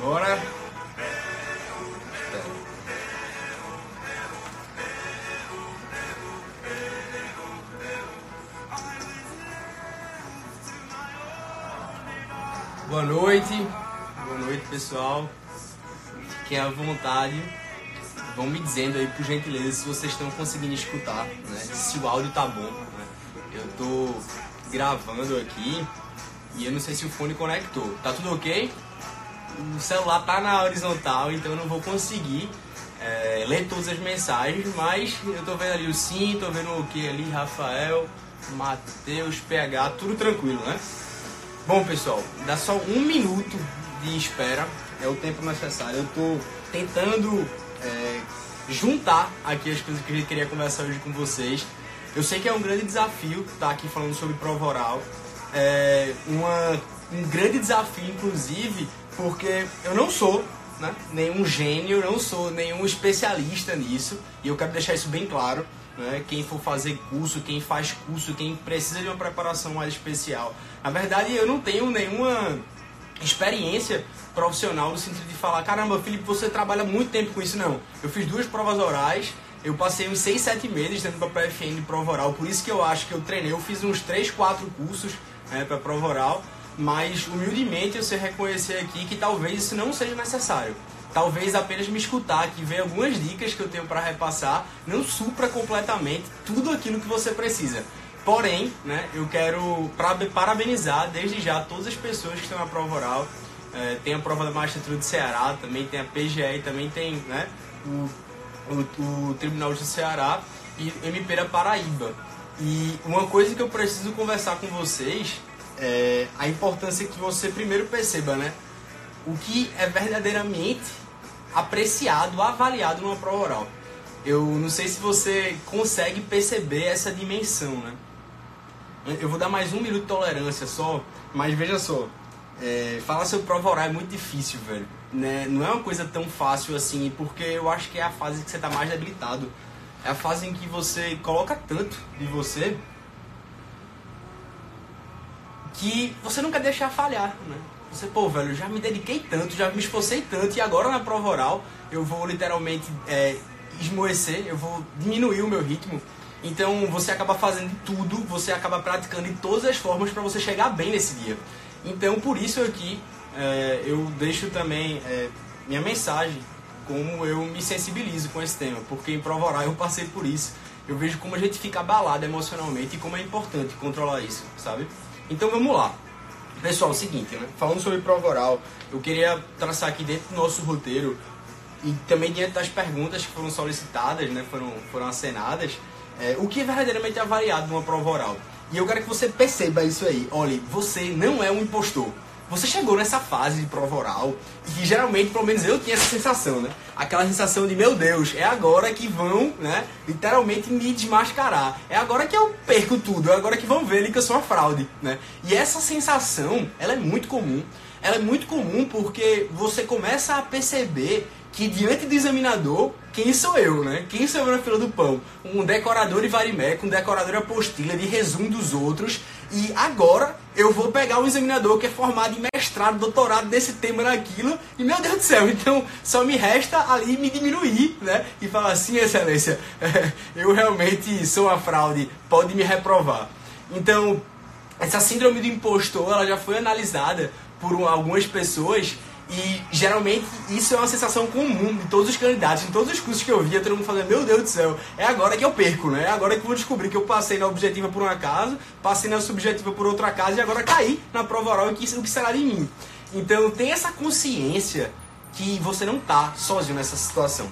Bora. Boa noite, boa noite pessoal. Fiquem à vontade. Vão me dizendo aí, por gentileza, se vocês estão conseguindo escutar, né? Se o áudio tá bom. Né? Eu tô gravando aqui e eu não sei se o fone conectou. Tá tudo ok? O celular tá na horizontal, então eu não vou conseguir é, ler todas as mensagens, mas eu tô vendo ali o sim, tô vendo o que ali, Rafael, Matheus, PH, tudo tranquilo, né? Bom, pessoal, dá só um minuto de espera, é o tempo necessário. Eu tô tentando é, juntar aqui as coisas que a gente queria conversar hoje com vocês. Eu sei que é um grande desafio estar tá aqui falando sobre prova oral. É uma, um grande desafio, inclusive, porque eu não sou né, nenhum gênio, não sou nenhum especialista nisso, e eu quero deixar isso bem claro né? quem for fazer curso, quem faz curso, quem precisa de uma preparação mais especial. Na verdade, eu não tenho nenhuma experiência profissional no sentido de falar, caramba, Felipe, você trabalha muito tempo com isso. Não, eu fiz duas provas orais, eu passei uns 6, 7 meses dentro da PFN de prova oral, por isso que eu acho que eu treinei, eu fiz uns 3, 4 cursos né, para prova oral, mas humildemente eu sei reconhecer aqui que talvez isso não seja necessário talvez apenas me escutar aqui, ver algumas dicas que eu tenho para repassar, não supra completamente tudo aquilo que você precisa. Porém, né, eu quero parabenizar desde já todas as pessoas que estão na prova oral. É, tem a prova da Magistratura do Ceará, também tem a PGE, também tem né, o, o, o Tribunal de Ceará e o MP da Paraíba. E uma coisa que eu preciso conversar com vocês é a importância que você primeiro perceba, né? o que é verdadeiramente apreciado, avaliado numa prova oral. Eu não sei se você consegue perceber essa dimensão, né? Eu vou dar mais um minuto de tolerância só, mas veja só, é, falar sobre prova oral é muito difícil, velho. Né? Não é uma coisa tão fácil assim, porque eu acho que é a fase que você está mais debilitado. É a fase em que você coloca tanto de você que você nunca deixa falhar, né? Você, pô, velho, já me dediquei tanto, já me esforcei tanto e agora na prova oral eu vou literalmente é, esmoecer, eu vou diminuir o meu ritmo. Então você acaba fazendo tudo, você acaba praticando de todas as formas para você chegar bem nesse dia. Então por isso aqui é, eu deixo também é, minha mensagem, como eu me sensibilizo com esse tema, porque em prova oral eu passei por isso. Eu vejo como a gente fica abalado emocionalmente e como é importante controlar isso, sabe? Então vamos lá. Pessoal, é o seguinte, né? Falando sobre prova oral, eu queria traçar aqui dentro do nosso roteiro e também diante das perguntas que foram solicitadas, né? Foram, foram acenadas, é, o que é verdadeiramente avaliado numa prova oral. E eu quero que você perceba isso aí. Olhe, você não é um impostor. Você chegou nessa fase de prova oral e geralmente, pelo menos eu tinha essa sensação, né? Aquela sensação de, meu Deus, é agora que vão, né? Literalmente me desmascarar. É agora que eu perco tudo, é agora que vão ver ali que eu sou uma fraude, né? E essa sensação, ela é muito comum. Ela é muito comum porque você começa a perceber que diante do examinador, quem sou eu, né? Quem sou eu na fila do pão? Um decorador de varimeco, um decorador de apostila, de resumo dos outros. E agora eu vou pegar um examinador que é formado em mestrado, doutorado desse tema naquilo. E meu Deus do céu, então só me resta ali me diminuir, né? E falar assim, excelência, eu realmente sou uma fraude, pode me reprovar. Então, essa síndrome do impostor, ela já foi analisada por algumas pessoas e geralmente isso é uma sensação comum de todos os candidatos, em todos os cursos que eu via, todo mundo falando, meu Deus do céu, é agora que eu perco, né? É agora que eu vou descobrir que eu passei na objetiva por um acaso, passei na subjetiva por outro acaso e agora caí na prova oral e que, o que será de mim. Então tem essa consciência que você não tá sozinho nessa situação.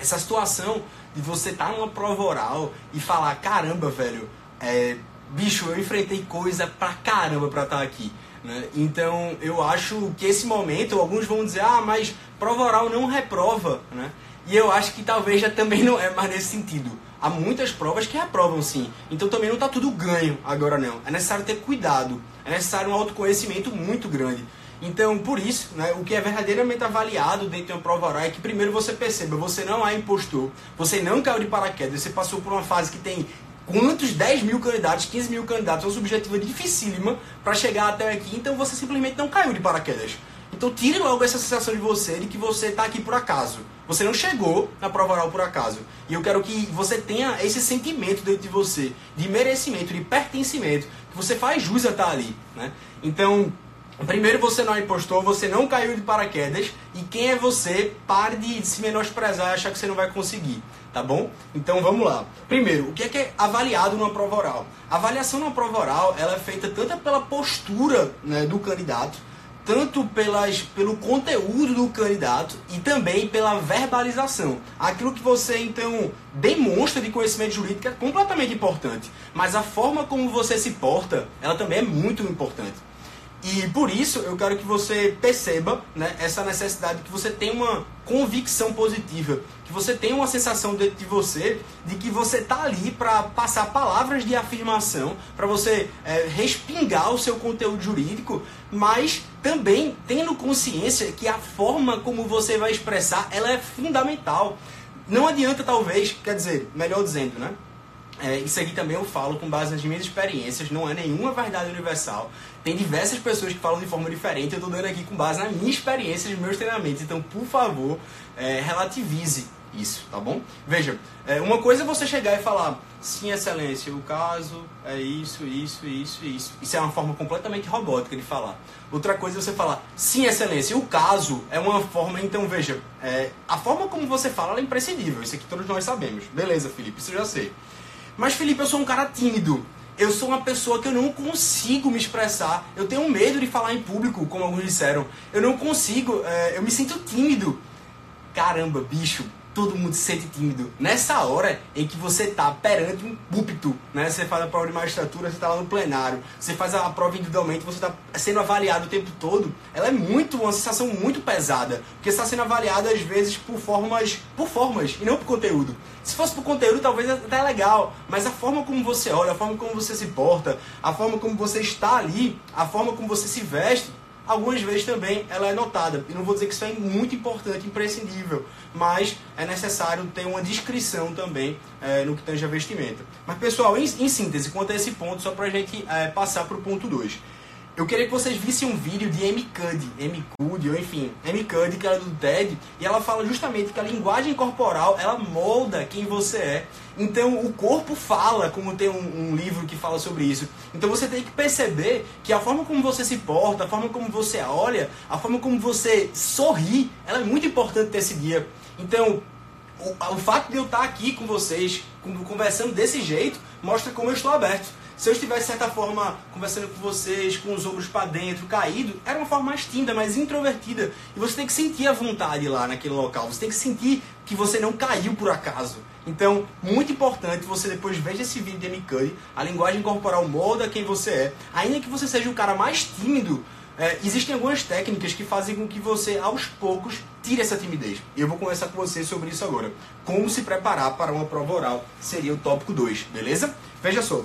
Essa situação de você estar tá numa prova oral e falar, caramba, velho, é, bicho, eu enfrentei coisa pra caramba pra estar tá aqui. Né? Então eu acho que esse momento, alguns vão dizer, ah, mas prova oral não reprova. Né? E eu acho que talvez já também não é mais nesse sentido. Há muitas provas que reprovam sim. Então também não está tudo ganho agora não. É necessário ter cuidado. É necessário um autoconhecimento muito grande. Então, por isso, né, o que é verdadeiramente avaliado dentro de uma prova oral é que primeiro você perceba, você não é impostor, você não caiu de paraquedas, você passou por uma fase que tem quantos 10 mil candidatos, 15 mil candidatos, é uma subjetiva dificílima para chegar até aqui, então você simplesmente não caiu de paraquedas. Então tire logo essa sensação de você de que você está aqui por acaso. Você não chegou na prova oral por acaso. E eu quero que você tenha esse sentimento dentro de você, de merecimento, de pertencimento, que você faz jus a estar ali. Né? Então, Primeiro, você não impostor, você não caiu de paraquedas. E quem é você, pare de se menosprezar e achar que você não vai conseguir. Tá bom? Então vamos lá. Primeiro, o que é, que é avaliado numa prova oral? A avaliação numa prova oral ela é feita tanto pela postura né, do candidato, tanto pelas, pelo conteúdo do candidato e também pela verbalização. Aquilo que você então demonstra de conhecimento jurídico é completamente importante, mas a forma como você se porta, ela também é muito importante. E por isso eu quero que você perceba né, essa necessidade, que você tenha uma convicção positiva, que você tenha uma sensação dentro de você de que você está ali para passar palavras de afirmação, para você é, respingar o seu conteúdo jurídico, mas também tendo consciência que a forma como você vai expressar ela é fundamental. Não adianta talvez, quer dizer, melhor dizendo, né? É, isso aqui também eu falo com base nas minhas experiências, não é nenhuma verdade universal. Tem diversas pessoas que falam de forma diferente, eu estou dando aqui com base na minha experiência, nos meus treinamentos. Então, por favor, é, relativize isso, tá bom? Veja, é, uma coisa é você chegar e falar, sim, excelência, o caso é isso, isso, isso, isso. Isso é uma forma completamente robótica de falar. Outra coisa é você falar, sim, excelência, o caso é uma forma, então veja, é, a forma como você fala é imprescindível, isso aqui todos nós sabemos. Beleza, Felipe, isso eu já sei. Mas, Felipe, eu sou um cara tímido. Eu sou uma pessoa que eu não consigo me expressar. Eu tenho medo de falar em público, como alguns disseram. Eu não consigo, é, eu me sinto tímido. Caramba, bicho, todo mundo se sente tímido. Nessa hora em que você está perante um púlpito, né? Você faz a prova de magistratura, você está lá no plenário, você faz a prova individualmente, você está sendo avaliado o tempo todo. Ela é muito uma sensação muito pesada, porque está sendo avaliado às vezes por formas, por formas e não por conteúdo. Se fosse por conteúdo, talvez até é legal, mas a forma como você olha, a forma como você se porta, a forma como você está ali, a forma como você se veste, algumas vezes também ela é notada. E não vou dizer que isso é muito importante, imprescindível, mas é necessário ter uma descrição também é, no que tange a vestimenta. Mas pessoal, em, em, síntese, quanto a esse ponto, só para a gente é, passar para o ponto 2. Eu queria que vocês vissem um vídeo de Cuddy, Amy Cuddy, ou enfim, Cuddy, que ela é do TED, e ela fala justamente que a linguagem corporal, ela molda quem você é. Então, o corpo fala, como tem um, um, livro que fala sobre isso. Então, você tem que perceber que a forma como você se porta, a forma como você olha, a forma como você sorri, ela é muito importante nesse dia. Então, o, o fato de eu estar aqui com vocês, conversando desse jeito, mostra como eu estou aberto. Se eu estivesse, de certa forma, conversando com vocês, com os ombros para dentro, caído, era uma forma mais tímida, mais introvertida. E você tem que sentir a vontade lá naquele local. Você tem que sentir que você não caiu por acaso. Então, muito importante, você depois veja esse vídeo de Amy a linguagem corporal molda quem você é. Ainda que você seja o cara mais tímido, é, existem algumas técnicas que fazem com que você, aos poucos, tire essa timidez. Eu vou conversar com você sobre isso agora. Como se preparar para uma prova oral seria o tópico 2, beleza? Veja só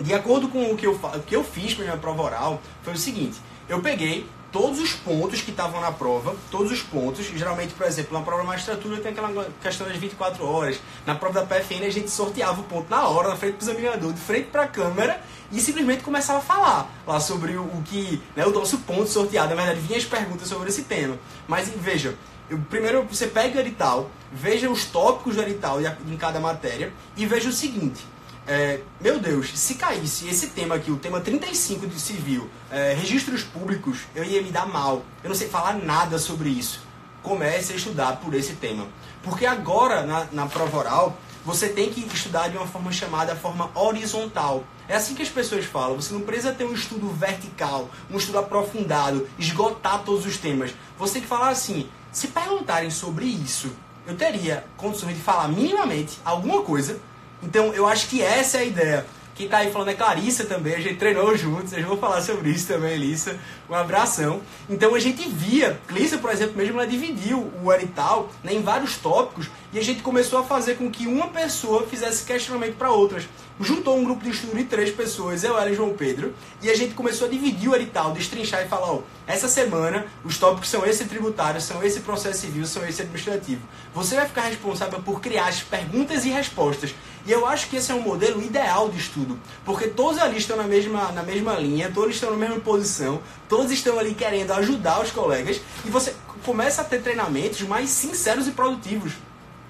de acordo com o que eu, o que eu fiz para minha prova oral, foi o seguinte: eu peguei todos os pontos que estavam na prova, todos os pontos, geralmente, por exemplo, na prova de magistratura tem aquela questão das 24 horas, na prova da PFN a gente sorteava o ponto na hora, na frente do examinador, de frente para a câmera, e simplesmente começava a falar lá sobre o, o que, né, o nosso ponto sorteado, na verdade, vinha as perguntas sobre esse tema. Mas veja, eu, primeiro você pega o edital, veja os tópicos do edital em cada matéria, e veja o seguinte, é, meu Deus, se caísse esse tema aqui, o tema 35 de civil, é, registros públicos, eu ia me dar mal. Eu não sei falar nada sobre isso. Comece a estudar por esse tema. Porque agora, na, na prova oral, você tem que estudar de uma forma chamada forma horizontal. É assim que as pessoas falam. Você não precisa ter um estudo vertical, um estudo aprofundado, esgotar todos os temas. Você tem que falar assim: se perguntarem sobre isso, eu teria condições de falar minimamente alguma coisa então eu acho que essa é a ideia. Quem tá aí falando é Clarissa também, a gente treinou juntos, eu vou falar sobre isso também, Elissa. Um abração. Então a gente via, Clarissa, por exemplo, mesmo ela dividiu o edital né, em vários tópicos e a gente começou a fazer com que uma pessoa fizesse questionamento para outras. Juntou um grupo de estudo de três pessoas, eu, ela e João Pedro, e a gente começou a dividir o edital, destrinchar e falar, ó, essa semana os tópicos são esse tributário, são esse processo civil, são esse administrativo. Você vai ficar responsável por criar as perguntas e respostas. E eu acho que esse é um modelo ideal de estudo, porque todos ali estão na mesma, na mesma linha, todos estão na mesma posição, todos estão ali querendo ajudar os colegas, e você começa a ter treinamentos mais sinceros e produtivos.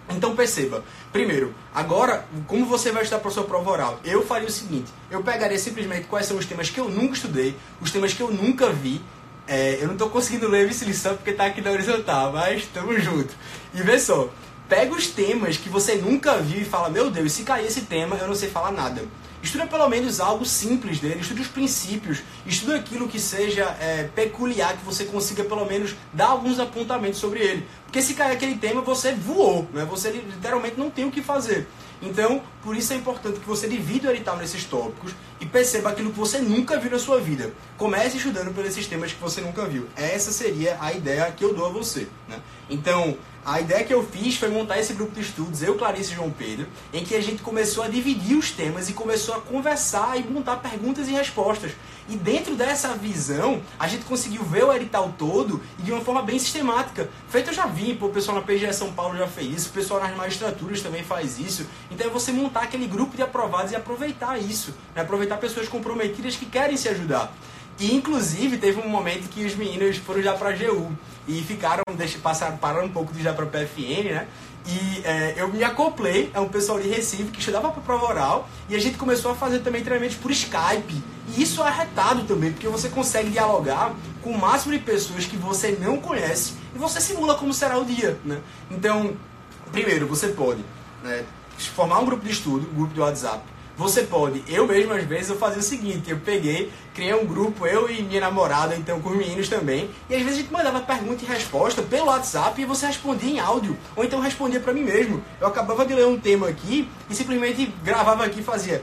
Então perceba, primeiro, agora, como você vai estudar para a sua prova oral? Eu faria o seguinte, eu pegaria simplesmente quais são os temas que eu nunca estudei, os temas que eu nunca vi, é, eu não estou conseguindo ler essa lição porque está aqui na horizontal, mas estamos juntos. E vê só, pega os temas que você nunca viu e fala, meu Deus, se cair esse tema, eu não sei falar nada. Estuda pelo menos algo simples dele, estude os princípios, estuda aquilo que seja é, peculiar, que você consiga pelo menos dar alguns apontamentos sobre ele. Porque se cair aquele tema, você voou, né? você literalmente não tem o que fazer. Então, por isso é importante que você divida o edital nesses tópicos e perceba aquilo que você nunca viu na sua vida. Comece estudando por esses temas que você nunca viu. Essa seria a ideia que eu dou a você. Né? Então, a ideia que eu fiz foi montar esse grupo de estudos, eu, Clarice e João Pedro, em que a gente começou a dividir os temas e começou a conversar e montar perguntas e respostas. E dentro dessa visão, a gente conseguiu ver o edital todo e de uma forma bem sistemática. Feito eu já vi, pô, o pessoal na PGE São Paulo já fez isso, o pessoal nas magistraturas também faz isso. Então é você montar aquele grupo de aprovados e aproveitar isso, né? aproveitar pessoas comprometidas que querem se ajudar. E inclusive teve um momento que os meninos foram já para a GU e ficaram, deixa, passaram, pararam um pouco de já para PFN, né? E é, eu me acoplei a um pessoal de Recife que estudava para prova oral e a gente começou a fazer também treinamentos por Skype. E isso é arretado também, porque você consegue dialogar com o máximo de pessoas que você não conhece e você simula como será o dia, né? Então, primeiro, você pode né, formar um grupo de estudo, um grupo de WhatsApp, você pode, eu mesmo às vezes eu fazia o seguinte, eu peguei, criei um grupo, eu e minha namorada, então com os meninos também, e às vezes a gente mandava pergunta e resposta pelo WhatsApp e você respondia em áudio, ou então respondia para mim mesmo. Eu acabava de ler um tema aqui e simplesmente gravava aqui e fazia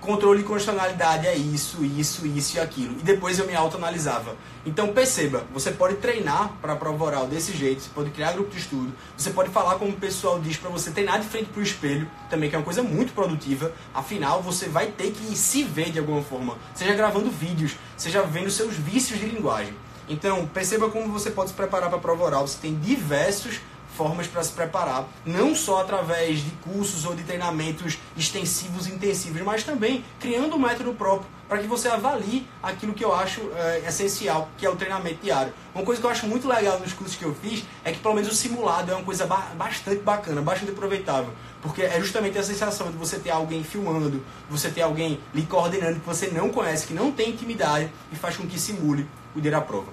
controle de constitucionalidade é isso, isso, isso e aquilo. E depois eu me autoanalisava. Então perceba, você pode treinar para prova oral desse jeito, você pode criar grupo de estudo, você pode falar como o pessoal diz para você treinar de frente para o espelho, também que é uma coisa muito produtiva. Afinal, você vai ter que se ver de alguma forma, seja gravando vídeos, seja vendo seus vícios de linguagem. Então, perceba como você pode se preparar para a prova oral. Você tem diversos formas para se preparar, não só através de cursos ou de treinamentos extensivos e intensivos, mas também criando um método próprio para que você avalie aquilo que eu acho é, essencial, que é o treinamento diário. Uma coisa que eu acho muito legal nos cursos que eu fiz é que pelo menos o simulado é uma coisa ba bastante bacana, bastante aproveitável, porque é justamente a sensação de você ter alguém filmando, você ter alguém lhe coordenando que você não conhece, que não tem intimidade e faz com que simule o dia da prova.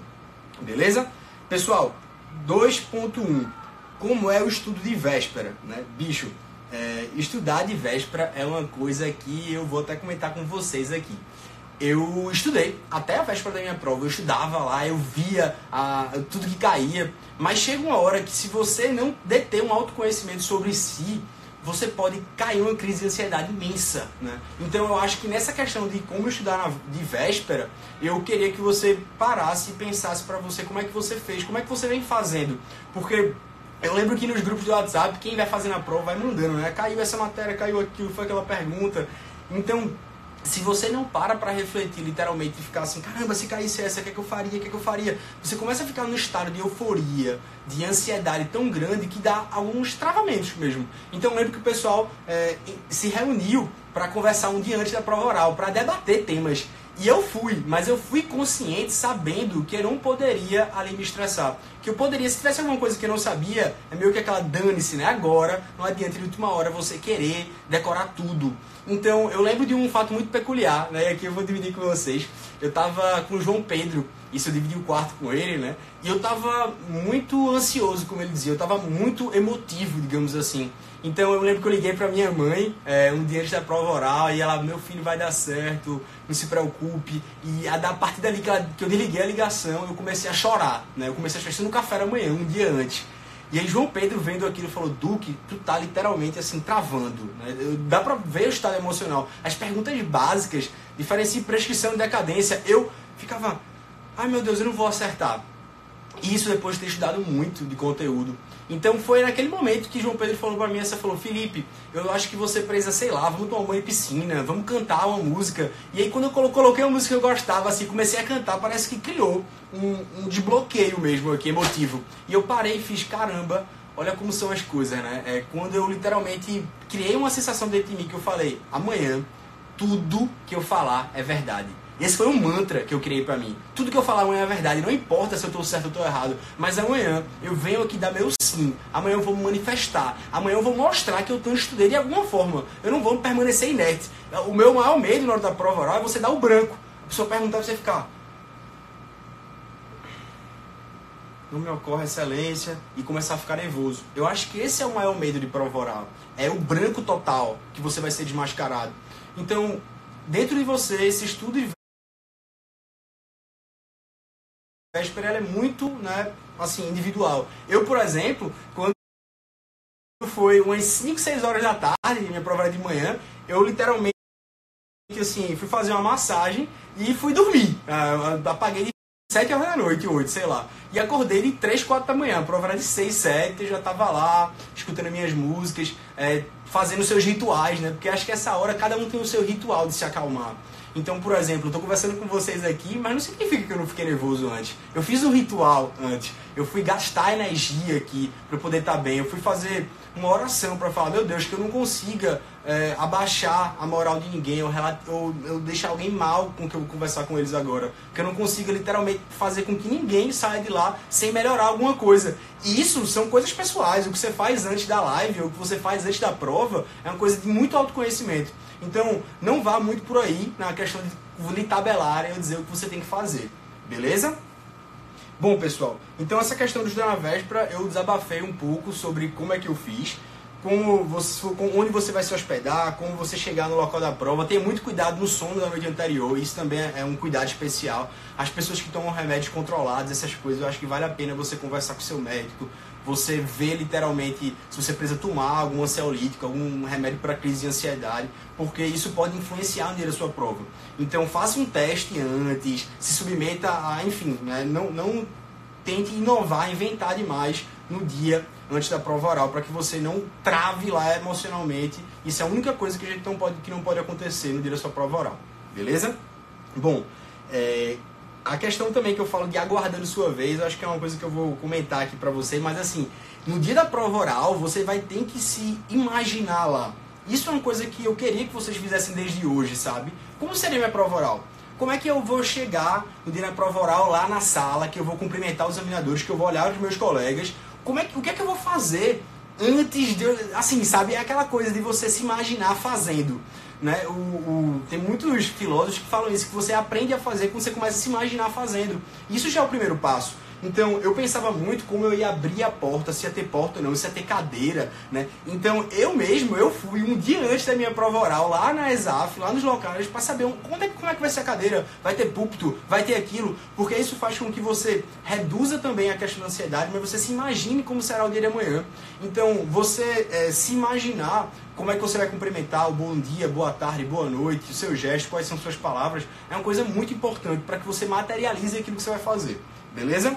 Beleza? Pessoal, 2.1 como é o estudo de véspera, né? Bicho, é, estudar de véspera é uma coisa que eu vou até comentar com vocês aqui. Eu estudei até a véspera da minha prova, eu estudava lá, eu via a, tudo que caía, mas chega uma hora que se você não deter um autoconhecimento sobre si, você pode cair uma crise de ansiedade imensa, né? Então eu acho que nessa questão de como estudar na, de véspera, eu queria que você parasse e pensasse para você como é que você fez, como é que você vem fazendo, porque eu lembro que nos grupos do WhatsApp, quem vai fazendo a prova vai mandando, né? Caiu essa matéria, caiu aquilo, foi aquela pergunta. Então, se você não para para refletir literalmente e ficar assim, caramba, se caísse essa, o que, é que eu faria, o que, é que eu faria? Você começa a ficar num estado de euforia, de ansiedade tão grande que dá alguns travamentos mesmo. Então eu lembro que o pessoal é, se reuniu para conversar um dia antes da prova oral, para debater temas. E eu fui, mas eu fui consciente, sabendo que eu não poderia ali me estressar. Que eu poderia, se tivesse alguma coisa que eu não sabia, é meio que aquela dane-se, né? Agora, não adianta de última hora você querer decorar tudo. Então, eu lembro de um fato muito peculiar, né? Aqui eu vou dividir com vocês. Eu tava com o João Pedro, isso eu dividi o quarto com ele, né? E eu tava muito ansioso, como ele dizia, eu tava muito emotivo, digamos assim. Então eu lembro que eu liguei para minha mãe é, um dia antes da prova oral e ela, meu filho vai dar certo, não se preocupe. E a, a partir dali que, ela, que eu desliguei a ligação, eu comecei a chorar, né? Eu comecei a chorar no café da manhã, um dia antes. E aí João Pedro vendo aquilo falou, Duque, tu tá literalmente assim, travando. Né? Dá pra ver o estado emocional. As perguntas básicas, diferencia prescrição e decadência. Eu ficava, ai meu Deus, eu não vou acertar. E isso depois de ter estudado muito de conteúdo. Então foi naquele momento que João Pedro falou para mim, você falou, Felipe, eu acho que você precisa, sei lá, vamos tomar banho em piscina, vamos cantar uma música. E aí quando eu coloquei uma música que eu gostava, assim, comecei a cantar, parece que criou um, um desbloqueio mesmo aqui, emotivo. E eu parei e fiz, caramba, olha como são as coisas, né? É quando eu literalmente criei uma sensação dentro de mim que eu falei, amanhã tudo que eu falar é verdade. Esse foi um mantra que eu criei para mim. Tudo que eu falar amanhã é verdade. Não importa se eu tô certo ou tô errado. Mas amanhã eu venho aqui dar meu sim. Amanhã eu vou me manifestar. Amanhã eu vou mostrar que eu estudei de alguma forma. Eu não vou permanecer inerte. O meu maior medo na hora da prova oral é você dar o branco. A pessoa perguntar você ficar. Não me ocorre excelência e começar a ficar nervoso. Eu acho que esse é o maior medo de prova oral. É o branco total que você vai ser desmascarado. Então, dentro de você, esse estudo e véspera ela é muito, né, assim, individual. Eu, por exemplo, quando foi umas 5, 6 horas da tarde, minha prova era de manhã, eu literalmente assim, fui fazer uma massagem e fui dormir. Uh, apaguei de 7 horas da noite, 8, sei lá. E acordei de 3, 4 da manhã. A prova era de 6, 7, já tava lá, escutando minhas músicas, é, fazendo seus rituais, né? Porque acho que essa hora cada um tem o seu ritual de se acalmar. Então, por exemplo, eu estou conversando com vocês aqui, mas não significa que eu não fiquei nervoso antes. Eu fiz um ritual antes. Eu fui gastar energia aqui para poder estar tá bem. Eu fui fazer uma oração para falar, meu Deus, que eu não consiga é, abaixar a moral de ninguém ou, ou eu deixar alguém mal com que eu vou conversar com eles agora. Que eu não consiga literalmente fazer com que ninguém saia de lá sem melhorar alguma coisa. E isso são coisas pessoais. O que você faz antes da live ou o que você faz antes da prova é uma coisa de muito autoconhecimento. Então, não vá muito por aí na questão de lhe tabelar e dizer o que você tem que fazer. Beleza? Bom, pessoal, então essa questão do estudar na véspera, eu desabafei um pouco sobre como é que eu fiz, como você, onde você vai se hospedar, como você chegar no local da prova. Tenha muito cuidado no sono da noite anterior, isso também é um cuidado especial. As pessoas que tomam remédios controlados, essas coisas, eu acho que vale a pena você conversar com seu médico, você vê literalmente se você precisa tomar algum ansiolítico, algum remédio para crise de ansiedade, porque isso pode influenciar no dia da sua prova. Então faça um teste antes, se submeta a, enfim, né, não, não tente inovar, inventar demais no dia antes da prova oral, para que você não trave lá emocionalmente. Isso é a única coisa que a gente não pode, que não pode acontecer no dia da sua prova oral. Beleza? Bom, é, a questão também que eu falo de aguardando sua vez, eu acho que é uma coisa que eu vou comentar aqui pra você, mas assim, no dia da prova oral, você vai ter que se imaginar lá. Isso é uma coisa que eu queria que vocês fizessem desde hoje, sabe? Como seria minha prova oral? Como é que eu vou chegar no dia da prova oral lá na sala, que eu vou cumprimentar os examinadores, que eu vou olhar os meus colegas? Como é que, o que é que eu vou fazer antes de. Assim, sabe? É aquela coisa de você se imaginar fazendo. Né? O, o, tem muitos filósofos que falam isso, que você aprende a fazer quando você começa a se imaginar fazendo. Isso já é o primeiro passo. Então, eu pensava muito como eu ia abrir a porta, se ia ter porta ou não, se ia ter cadeira, né? Então, eu mesmo, eu fui um dia antes da minha prova oral, lá na ESAF, lá nos locais, para saber como é, como é que vai ser a cadeira, vai ter púlpito, vai ter aquilo, porque isso faz com que você reduza também a questão da ansiedade, mas você se imagine como será o dia de amanhã. Então, você é, se imaginar como é que você vai cumprimentar o bom dia, boa tarde, boa noite, o seu gesto, quais são suas palavras, é uma coisa muito importante para que você materialize aquilo que você vai fazer. Beleza?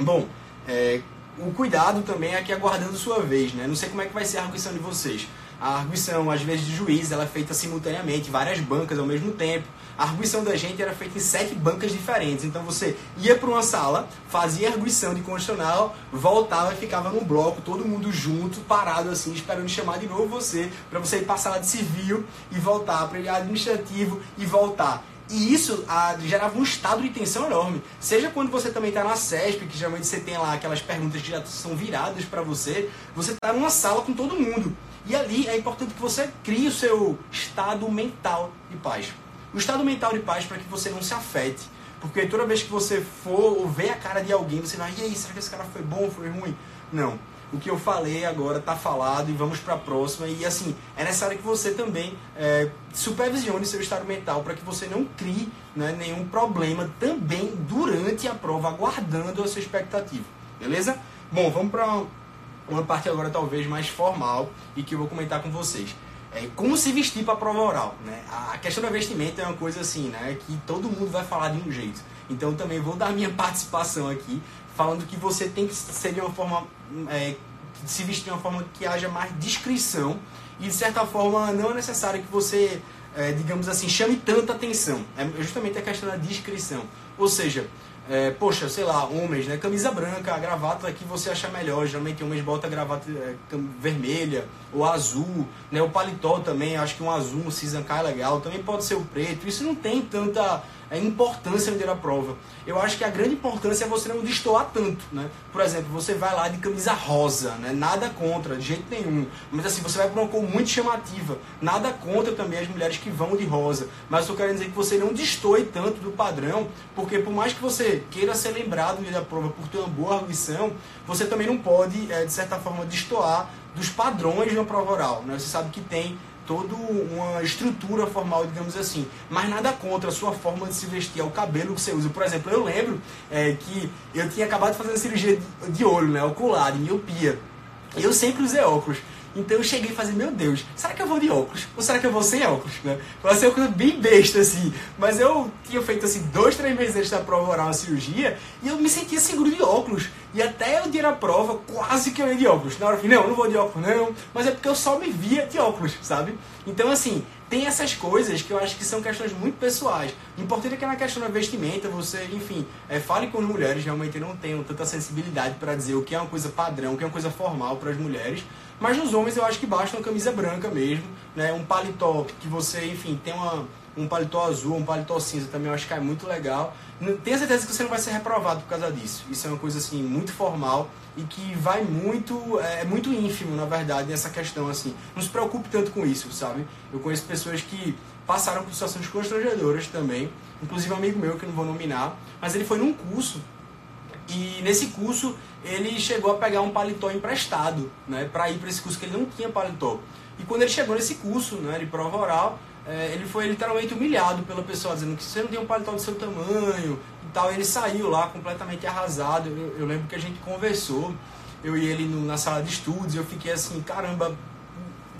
Bom, é, o cuidado também é aqui aguardando sua vez, né? Não sei como é que vai ser a arguição de vocês. A arguição, às vezes, de juiz, ela é feita simultaneamente, várias bancas ao mesmo tempo. A arguição da gente era feita em sete bancas diferentes. Então você ia para uma sala, fazia a arguição de constitucional, voltava e ficava num bloco, todo mundo junto, parado assim, esperando chamar de novo você, para você ir para a sala de civil e voltar, para administrativo e voltar. E isso ah, gerava um estado de tensão enorme. Seja quando você também está na CESP, que geralmente você tem lá aquelas perguntas que já são viradas para você, você está numa sala com todo mundo. E ali é importante que você crie o seu estado mental de paz. O estado mental de paz para que você não se afete. Porque toda vez que você for ou ver a cara de alguém, você vai, e aí, será que esse cara foi bom, foi ruim? Não o que eu falei agora está falado e vamos para a próxima. E assim, é necessário que você também é, supervisione seu estado mental para que você não crie né, nenhum problema também durante a prova, aguardando a sua expectativa. Beleza? Bom, vamos para uma parte agora talvez mais formal e que eu vou comentar com vocês. É, como se vestir para a prova oral. Né? A questão da vestimenta é uma coisa assim, né, que todo mundo vai falar de um jeito. Então também vou dar minha participação aqui, falando que você tem que ser de uma forma, é, se vestir de uma forma que haja mais discrição e de certa forma não é necessário que você, é, digamos assim, chame tanta atenção. É justamente a questão da discrição. Ou seja, é, poxa, sei lá, homens, né? Camisa branca, a gravata que você acha melhor. Geralmente homens botam gravata é, vermelha ou azul, né? O paletó também, acho que um azul, um cinza cai legal. Também pode ser o preto. Isso não tem tanta a importância de ir à prova. Eu acho que a grande importância é você não destoar tanto, né? Por exemplo, você vai lá de camisa rosa, né? Nada contra, de jeito nenhum. Mas assim, você vai para uma cor muito chamativa. Nada contra também as mulheres que vão de rosa. Mas eu quero dizer que você não destoe tanto do padrão, porque por mais que você queira ser lembrado no dia da prova por ter uma boa arguição, você também não pode, é, de certa forma, destoar dos padrões uma prova oral. Né? Você sabe que tem toda uma estrutura formal, digamos assim. Mas nada contra a sua forma de se vestir, é o cabelo que você usa. Por exemplo, eu lembro é, que eu tinha acabado de fazer uma cirurgia de olho, né, ocular, de miopia. Eu sempre usei óculos. Então eu cheguei e falei, meu Deus, será que eu vou de óculos? Ou será que eu vou sem óculos? Né? Vai ser uma coisa bem besta, assim. Mas eu tinha feito, assim, dois, três meses antes da prova oral uma cirurgia e eu me sentia seguro de óculos. E até o dia da prova, quase que eu ia de óculos. Na hora eu falei, não, não vou de óculos, não. Mas é porque eu só me via de óculos, sabe? Então, assim, tem essas coisas que eu acho que são questões muito pessoais. O importante é que na questão da vestimenta, você, enfim, é, fale com as mulheres, realmente não tenham tanta sensibilidade para dizer o que é uma coisa padrão, o que é uma coisa formal para as mulheres. Mas nos homens eu acho que basta uma camisa branca mesmo, né? Um paletó que você, enfim, tem uma, um paletó azul, um paletó cinza também eu acho que é muito legal. Tenha certeza que você não vai ser reprovado por causa disso. Isso é uma coisa assim muito formal e que vai muito é, é muito ínfimo na verdade nessa questão assim. Não se preocupe tanto com isso, sabe? Eu conheço pessoas que passaram por situações constrangedoras também, inclusive um amigo meu que eu não vou nominar, mas ele foi num curso e nesse curso ele chegou a pegar um paletó emprestado, né, para ir para esse curso que ele não tinha paletó. E quando ele chegou nesse curso, né, de prova oral, é, ele foi literalmente humilhado pela pessoa, dizendo que você não tem um paletó do seu tamanho e tal. E ele saiu lá completamente arrasado. Eu, eu lembro que a gente conversou, eu e ele no, na sala de estudos, e eu fiquei assim, caramba,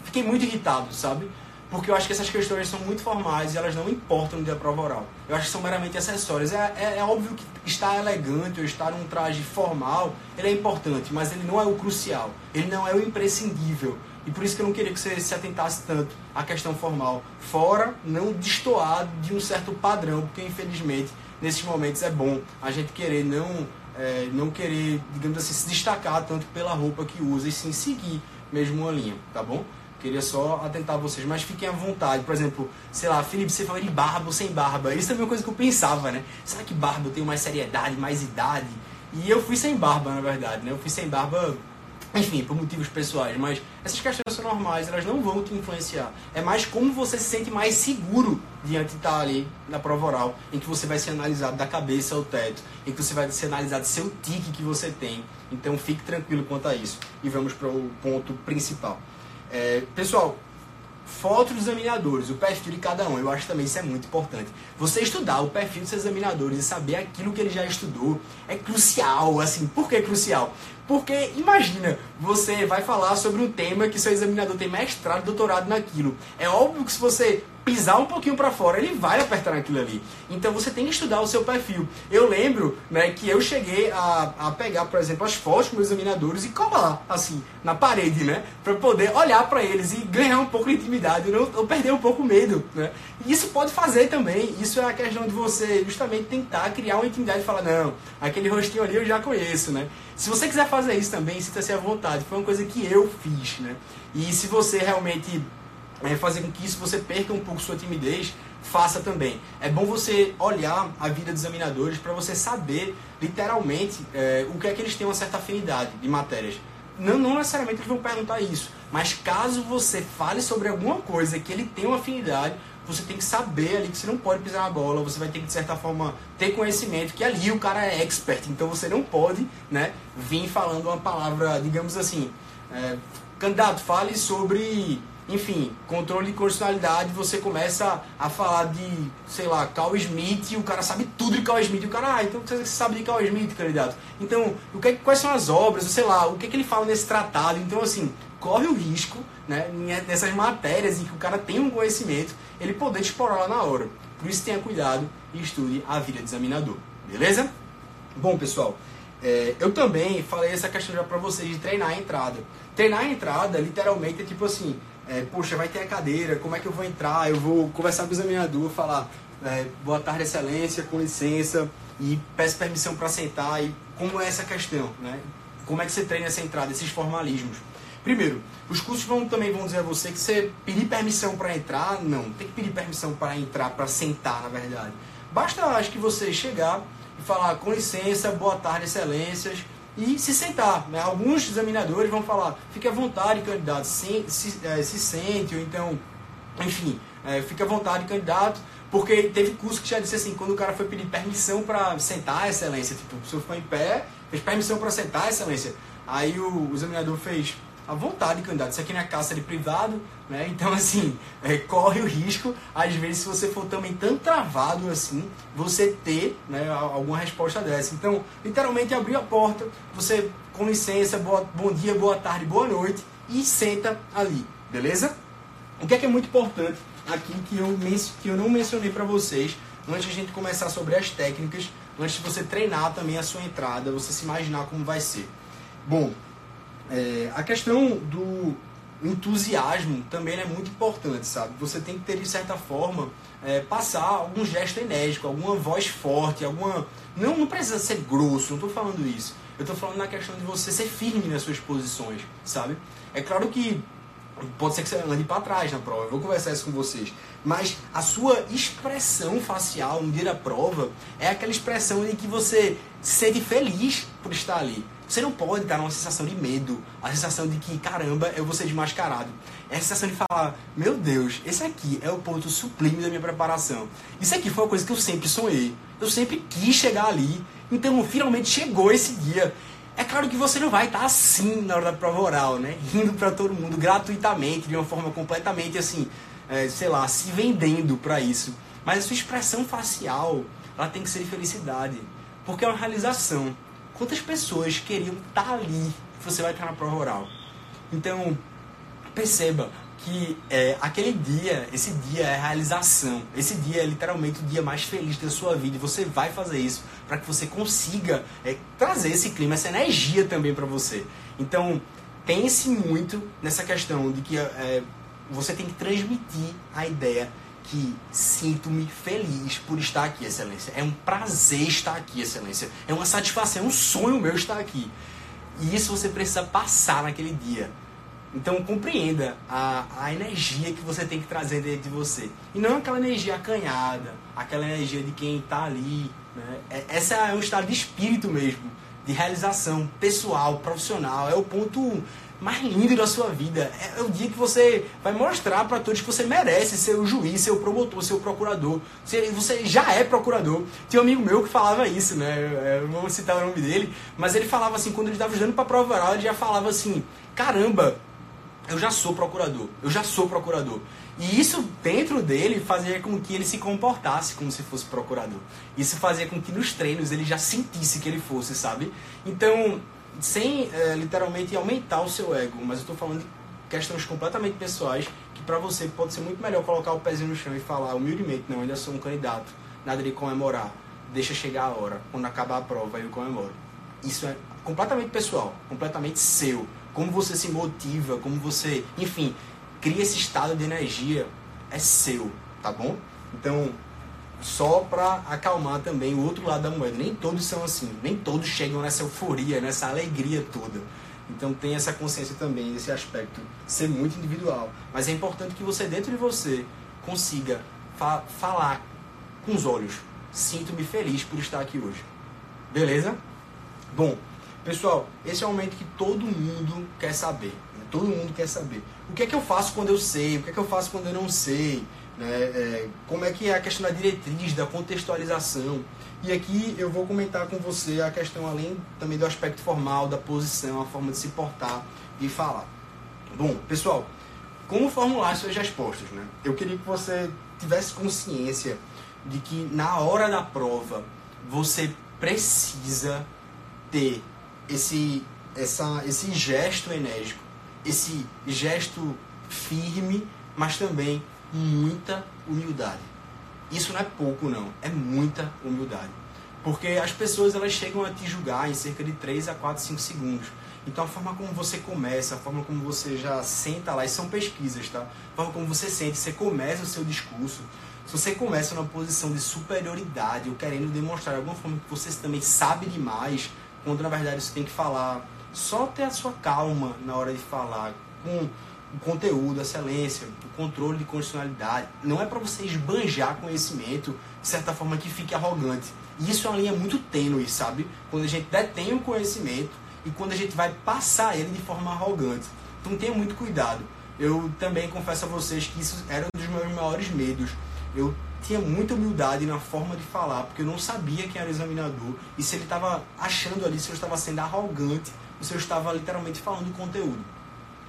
fiquei muito irritado, sabe? Porque eu acho que essas questões são muito formais e elas não importam da prova oral. Eu acho que são meramente acessórias. É, é, é, óbvio que estar elegante ou estar num traje formal, ele é importante, mas ele não é o crucial. Ele não é o imprescindível. E por isso que eu não queria que você se atentasse tanto à questão formal. Fora não destoar de um certo padrão, porque infelizmente nesses momentos é bom a gente querer não, é, não querer, digamos assim, se destacar tanto pela roupa que usa e sim seguir mesmo uma linha, tá bom? Queria só atentar vocês, mas fiquem à vontade. Por exemplo, sei lá, Felipe, você falou de barba ou sem barba. Isso também é uma coisa que eu pensava, né? Será que barba eu tenho mais seriedade, mais idade? E eu fui sem barba, na verdade, né? Eu fui sem barba, enfim, por motivos pessoais. Mas essas questões são normais, elas não vão te influenciar. É mais como você se sente mais seguro diante de estar ali na prova oral, em que você vai ser analisado da cabeça ao teto, em que você vai ser analisado seu tique que você tem. Então fique tranquilo quanto a isso. E vamos para o ponto principal. É, pessoal, foto dos examinadores, o perfil de cada um, eu acho também isso é muito importante. Você estudar o perfil dos examinadores e saber aquilo que ele já estudou é crucial, assim, por que crucial? Porque imagina, você vai falar sobre um tema que seu examinador tem mestrado, doutorado naquilo. É óbvio que se você pisar um pouquinho para fora, ele vai apertar naquilo ali. Então você tem que estudar o seu perfil. Eu lembro né, que eu cheguei a, a pegar, por exemplo, as fotos dos meus examinadores e colar, assim, na parede, né? Para poder olhar para eles e ganhar um pouco de intimidade, ou, ou perder um pouco o medo, né? E isso pode fazer também. Isso é a questão de você justamente tentar criar uma intimidade e falar, não, aquele rostinho ali eu já conheço, né? Se você quiser fazer isso também, sinta-se à vontade. Foi uma coisa que eu fiz, né? E se você realmente é, fazer com que isso você perca um pouco sua timidez, faça também. É bom você olhar a vida dos examinadores para você saber, literalmente, é, o que é que eles têm uma certa afinidade de matérias. Não, não necessariamente eles vão perguntar isso, mas caso você fale sobre alguma coisa que ele tem uma afinidade, você tem que saber ali que você não pode pisar na bola, você vai ter que, de certa forma, ter conhecimento que ali o cara é expert, então você não pode né, vir falando uma palavra, digamos assim, é, candidato, fale sobre enfim, controle de constitucionalidade, você começa a falar de, sei lá, Carl Smith, e o cara sabe tudo de Carl Smith, e o cara, ah, então você sabe de Carl Smith, candidato. Então, o que, quais são as obras, sei lá, o que, que ele fala nesse tratado. Então, assim, corre o risco, né, nessas matérias em que o cara tem um conhecimento, ele poder explorar lá na hora. Por isso, tenha cuidado e estude a vida de examinador, beleza? Bom, pessoal, é, eu também falei essa questão já pra vocês de treinar a entrada. Treinar a entrada, literalmente, é tipo assim, é, poxa, vai ter a cadeira, como é que eu vou entrar? Eu vou conversar com o examinador, falar, é, boa tarde, excelência, com licença, e peço permissão para sentar, e como é essa questão, né? Como é que você treina essa entrada, esses formalismos? Primeiro, os cursos vão, também vão dizer a você que você pedir permissão para entrar, não, tem que pedir permissão para entrar, para sentar, na verdade. Basta, acho que você chegar e falar com licença, boa tarde, excelências, e se sentar. Né? Alguns examinadores vão falar, fique à vontade, candidato, se, se, é, se sente, ou então, enfim, é, fique à vontade, candidato, porque teve curso que já disse assim, quando o cara foi pedir permissão para sentar, excelência, tipo, o professor foi em pé, fez permissão para sentar, excelência. Aí o, o examinador fez, à vontade, candidato. Isso aqui não é caça de privado, né? Então, assim, é, corre o risco, às vezes, se você for também tão travado assim, você ter né, alguma resposta dessa. Então, literalmente, abriu a porta, você, com licença, boa, bom dia, boa tarde, boa noite, e senta ali, beleza? O que é que é muito importante aqui que eu, que eu não mencionei para vocês, antes de a gente começar sobre as técnicas, antes de você treinar também a sua entrada, você se imaginar como vai ser. Bom, é, a questão do entusiasmo também é muito importante, sabe? Você tem que ter, de certa forma, é, passar algum gesto enérgico, alguma voz forte, alguma. Não, não precisa ser grosso, não estou falando isso. Eu estou falando na questão de você ser firme nas suas posições, sabe? É claro que pode ser que você ande para trás na prova, eu vou conversar isso com vocês. Mas a sua expressão facial no dia da prova é aquela expressão em que você se sente feliz por estar ali. Você não pode estar numa sensação de medo, a sensação de que, caramba, eu vou ser desmascarado. É a sensação de falar, meu Deus, esse aqui é o ponto sublime da minha preparação. Isso aqui foi uma coisa que eu sempre sonhei. Eu sempre quis chegar ali. Então, finalmente chegou esse dia. É claro que você não vai estar assim na hora da prova oral, né? Rindo para todo mundo gratuitamente, de uma forma completamente assim, é, sei lá, se vendendo para isso. Mas a sua expressão facial, ela tem que ser de felicidade. Porque é uma realização. Quantas pessoas queriam estar tá ali você vai estar na prova oral? Então, perceba que é, aquele dia, esse dia é realização. Esse dia é literalmente o dia mais feliz da sua vida. E você vai fazer isso para que você consiga é, trazer esse clima, essa energia também para você. Então, pense muito nessa questão de que é, você tem que transmitir a ideia que sinto-me feliz por estar aqui, Excelência. É um prazer estar aqui, Excelência. É uma satisfação, é um sonho meu estar aqui. E isso você precisa passar naquele dia. Então compreenda a, a energia que você tem que trazer dentro de você. E não aquela energia acanhada, aquela energia de quem está ali. Né? É, essa é um estado de espírito mesmo, de realização pessoal, profissional. É o ponto mais lindo da sua vida. É, é o dia que você vai mostrar para todos que você merece ser o juiz, ser o promotor, ser o procurador. Você, já é procurador. Tinha um amigo meu que falava isso, né? Eu vou citar o nome dele, mas ele falava assim, quando ele estava estudando para prova oral, ele já falava assim: caramba, eu já sou procurador, eu já sou procurador. E isso dentro dele fazia com que ele se comportasse como se fosse procurador. Isso fazia com que nos treinos ele já sentisse que ele fosse, sabe? Então, sem é, literalmente aumentar o seu ego, mas eu estou falando de questões completamente pessoais que para você pode ser muito melhor colocar o pezinho no chão e falar humildemente, não, ainda sou um candidato, nada de comemorar, deixa chegar a hora, quando acabar a prova eu comemoro. Isso é completamente pessoal, completamente seu. Como você se motiva, como você, enfim, cria esse estado de energia, é seu, tá bom? Então, só para acalmar também o outro lado da moeda. Nem todos são assim, nem todos chegam nessa euforia, nessa alegria toda. Então tem essa consciência também, esse aspecto, ser muito individual. Mas é importante que você, dentro de você, consiga fa falar com os olhos. Sinto-me feliz por estar aqui hoje. Beleza? Bom, pessoal, esse é o momento que todo mundo quer saber. Né? Todo mundo quer saber. O que é que eu faço quando eu sei? O que é que eu faço quando eu não sei? Né? É, como é que é a questão da diretriz, da contextualização. E aqui eu vou comentar com você a questão, além também do aspecto formal, da posição, a forma de se portar e falar. Bom, pessoal, como formular suas respostas? Né? Eu queria que você tivesse consciência de que na hora da prova você precisa ter esse, essa, esse gesto enérgico, esse gesto firme, mas também muita humildade. Isso não é pouco, não. É muita humildade. Porque as pessoas elas chegam a te julgar em cerca de 3 a 4, 5 segundos. Então a forma como você começa, a forma como você já senta lá, e são pesquisas, tá? A forma como você sente, você começa o seu discurso. Se você começa numa posição de superioridade ou querendo demonstrar de alguma forma que você também sabe demais, quando na verdade você tem que falar, só ter a sua calma na hora de falar, com o conteúdo, a excelência, o controle de condicionalidade. Não é para você esbanjar conhecimento de certa forma que fique arrogante. E isso é uma linha muito tênue, sabe? Quando a gente detém o conhecimento e quando a gente vai passar ele de forma arrogante. Então tenha muito cuidado. Eu também confesso a vocês que isso era um dos meus maiores medos. Eu tinha muita humildade na forma de falar, porque eu não sabia quem era o examinador e se ele estava achando ali se eu estava sendo arrogante ou se eu estava literalmente falando conteúdo.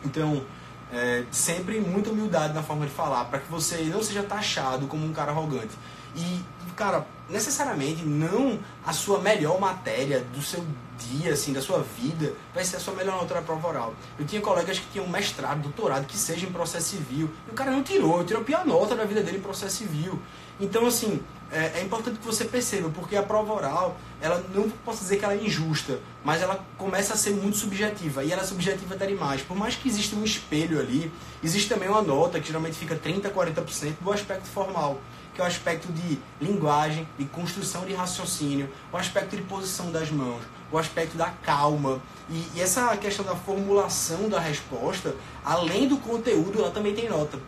Então, é, sempre muita humildade na forma de falar, para que você não seja taxado como um cara arrogante. E, cara, necessariamente não a sua melhor matéria do seu dia, assim, da sua vida, vai ser a sua melhor nota na prova oral. Eu tinha colegas que tinham mestrado, doutorado, que seja em processo civil, e o cara não tirou, tirou a pior nota da vida dele em processo civil. Então, assim, é, é, importante que você perceba, porque a prova oral, ela não posso dizer que ela é injusta, mas ela começa a ser muito subjetiva, e ela é subjetiva até demais. Por mais que exista um espelho ali, existe também uma nota que geralmente fica 30%, 40% do aspecto formal que é o aspecto de linguagem, de construção de raciocínio, o aspecto de posição das mãos, o aspecto da calma. E, e essa questão da formulação da resposta, além do conteúdo, ela também tem nota.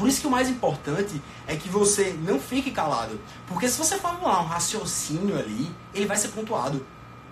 Por isso que o mais importante é que você não fique calado. Porque se você formular um raciocínio ali, ele vai ser pontuado.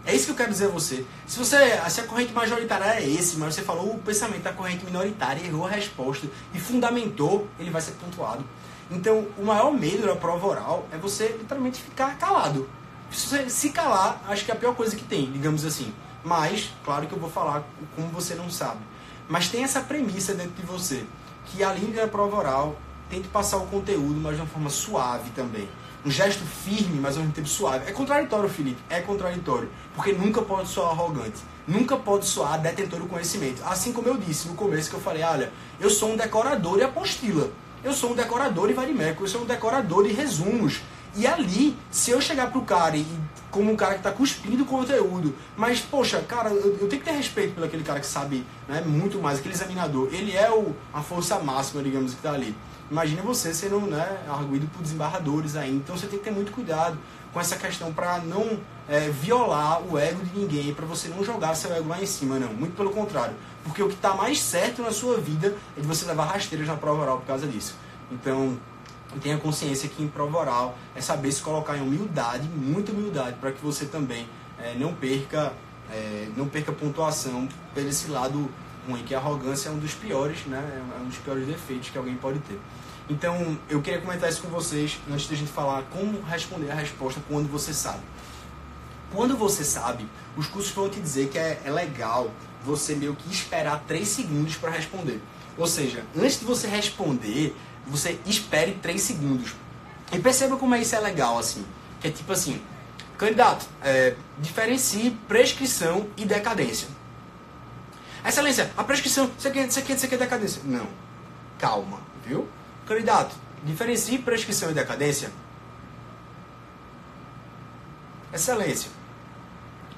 É isso que eu quero dizer a você. Se você se a corrente majoritária é esse, mas você falou o pensamento da corrente minoritária, errou a resposta e fundamentou, ele vai ser pontuado. Então, o maior medo da prova oral é você literalmente ficar calado. Se você se calar, acho que é a pior coisa que tem, digamos assim. Mas, claro que eu vou falar como você não sabe. Mas tem essa premissa dentro de você, que além da prova oral, tente passar o conteúdo, mas de uma forma suave também. Um gesto firme, mas ao mesmo tempo suave. É contraditório, Felipe, é contraditório. Porque nunca pode soar arrogante. Nunca pode soar detentor do conhecimento. Assim como eu disse no começo que eu falei, olha, eu sou um decorador e apostila. Eu sou um decorador de varimétrico, eu sou um decorador de resumos. E ali, se eu chegar pro cara e como um cara que está cuspindo conteúdo, mas, poxa, cara, eu, eu, tenho que ter respeito pelo aquele cara que sabe né, muito mais, aquele examinador. Ele é o, a força máxima, digamos, que está ali. Imagina você sendo né, arguído por desembarradores aí. Então você tem que ter muito cuidado com essa questão para não é, violar o ego de ninguém, para você não jogar seu ego lá em cima, não. Muito pelo contrário. Porque o que está mais certo na sua vida é de você levar rasteiras na prova oral por causa disso. Então, tenha consciência que em prova oral é saber se colocar em humildade, muita humildade, para que você também é, não perca é, não perca pontuação por esse lado ruim, que a arrogância é um dos piores, né? É um dos piores defeitos que alguém pode ter. Então, eu queria comentar isso com vocês antes de a gente falar como responder a resposta quando você sabe. Quando você sabe, os cursos vão te dizer que é, é legal você meio que esperar 3 segundos para responder. Ou seja, antes de você responder, você espere 3 segundos. E perceba como é isso é legal, assim. Que é tipo assim, candidato, é, diferencie prescrição e decadência. Excelência, a prescrição, você quer, você quer, você quer decadência? Não. Calma, viu? Candidato, diferencie prescrição e decadência. Excelência,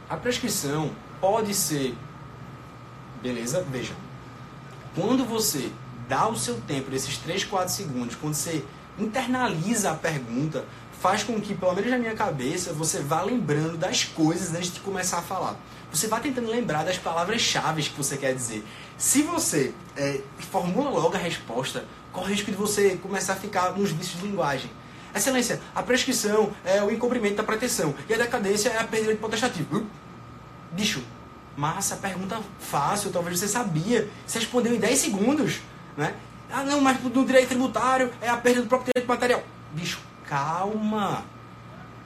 a prescrição pode ser. Beleza? Veja. Quando você dá o seu tempo, desses 3, 4 segundos, quando você internaliza a pergunta, faz com que, pelo menos na minha cabeça, você vá lembrando das coisas antes de começar a falar. Você vá tentando lembrar das palavras-chave que você quer dizer. Se você é, formula logo a resposta, corre o risco de você começar a ficar nos vícios de linguagem. Excelência, a prescrição é o encobrimento da pretensão e a decadência é a perda de potestativo. Bicho, massa, pergunta fácil, talvez você sabia. Você respondeu em 10 segundos, né? Ah, não, mas no direito tributário é a perda do próprio direito material. Bicho, calma.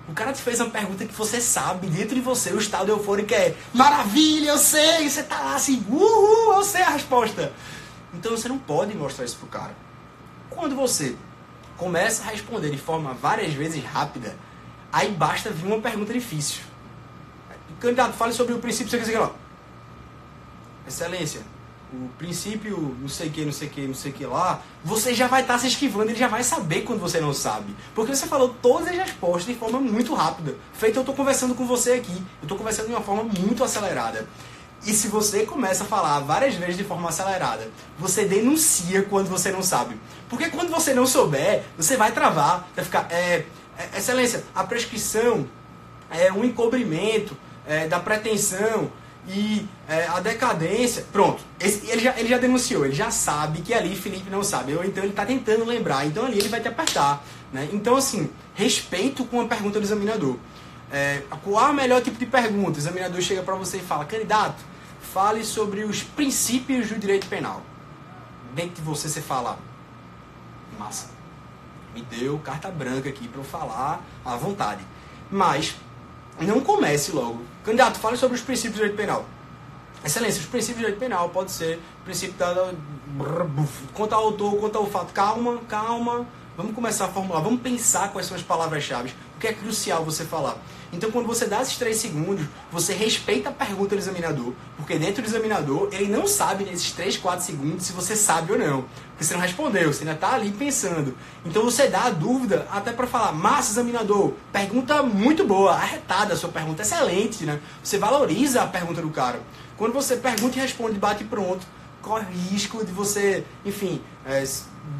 O cara te fez uma pergunta que você sabe, dentro de você, o estado eufórico é maravilha, eu sei, você tá lá assim, uhul, eu sei a resposta. Então você não pode mostrar isso pro cara. Quando você começa a responder de forma várias vezes rápida, aí basta vir uma pergunta difícil. Candidato, fale sobre o princípio, você quer lá. Excelência, o princípio não sei que, não sei que, não sei que lá, você já vai estar tá se esquivando, ele já vai saber quando você não sabe. Porque você falou todas as respostas de forma muito rápida. Feito eu estou conversando com você aqui. Eu estou conversando de uma forma muito acelerada. E se você começa a falar várias vezes de forma acelerada, você denuncia quando você não sabe. Porque quando você não souber, você vai travar, vai ficar. É, é, excelência, a prescrição é um encobrimento é, da pretensão e é, a decadência. Pronto, esse, ele, já, ele já denunciou, ele já sabe que ali Felipe não sabe, ou então ele está tentando lembrar, então ali ele vai te apertar. Né? Então, assim, respeito com a pergunta do examinador. É, qual é o melhor tipo de pergunta? O examinador chega para você e fala: candidato, fale sobre os princípios do direito penal. Dentro de você, você fala: massa, me deu carta branca aqui para eu falar à vontade. Mas não comece logo. Candidato, fale sobre os princípios do direito penal. Excelência, os princípios do direito penal pode ser o princípio da. Conta ao autor, conta ao fato. Calma, calma. Vamos começar a formular, vamos pensar quais são as palavras-chave, o que é crucial você falar. Então, quando você dá esses três segundos, você respeita a pergunta do examinador, porque dentro do examinador, ele não sabe nesses três, quatro segundos se você sabe ou não. Porque você não respondeu, você ainda está ali pensando. Então, você dá a dúvida até para falar, massa, examinador, pergunta muito boa, arretada sua pergunta, excelente, né? Você valoriza a pergunta do cara. Quando você pergunta e responde, bate pronto, corre risco de você, enfim, é,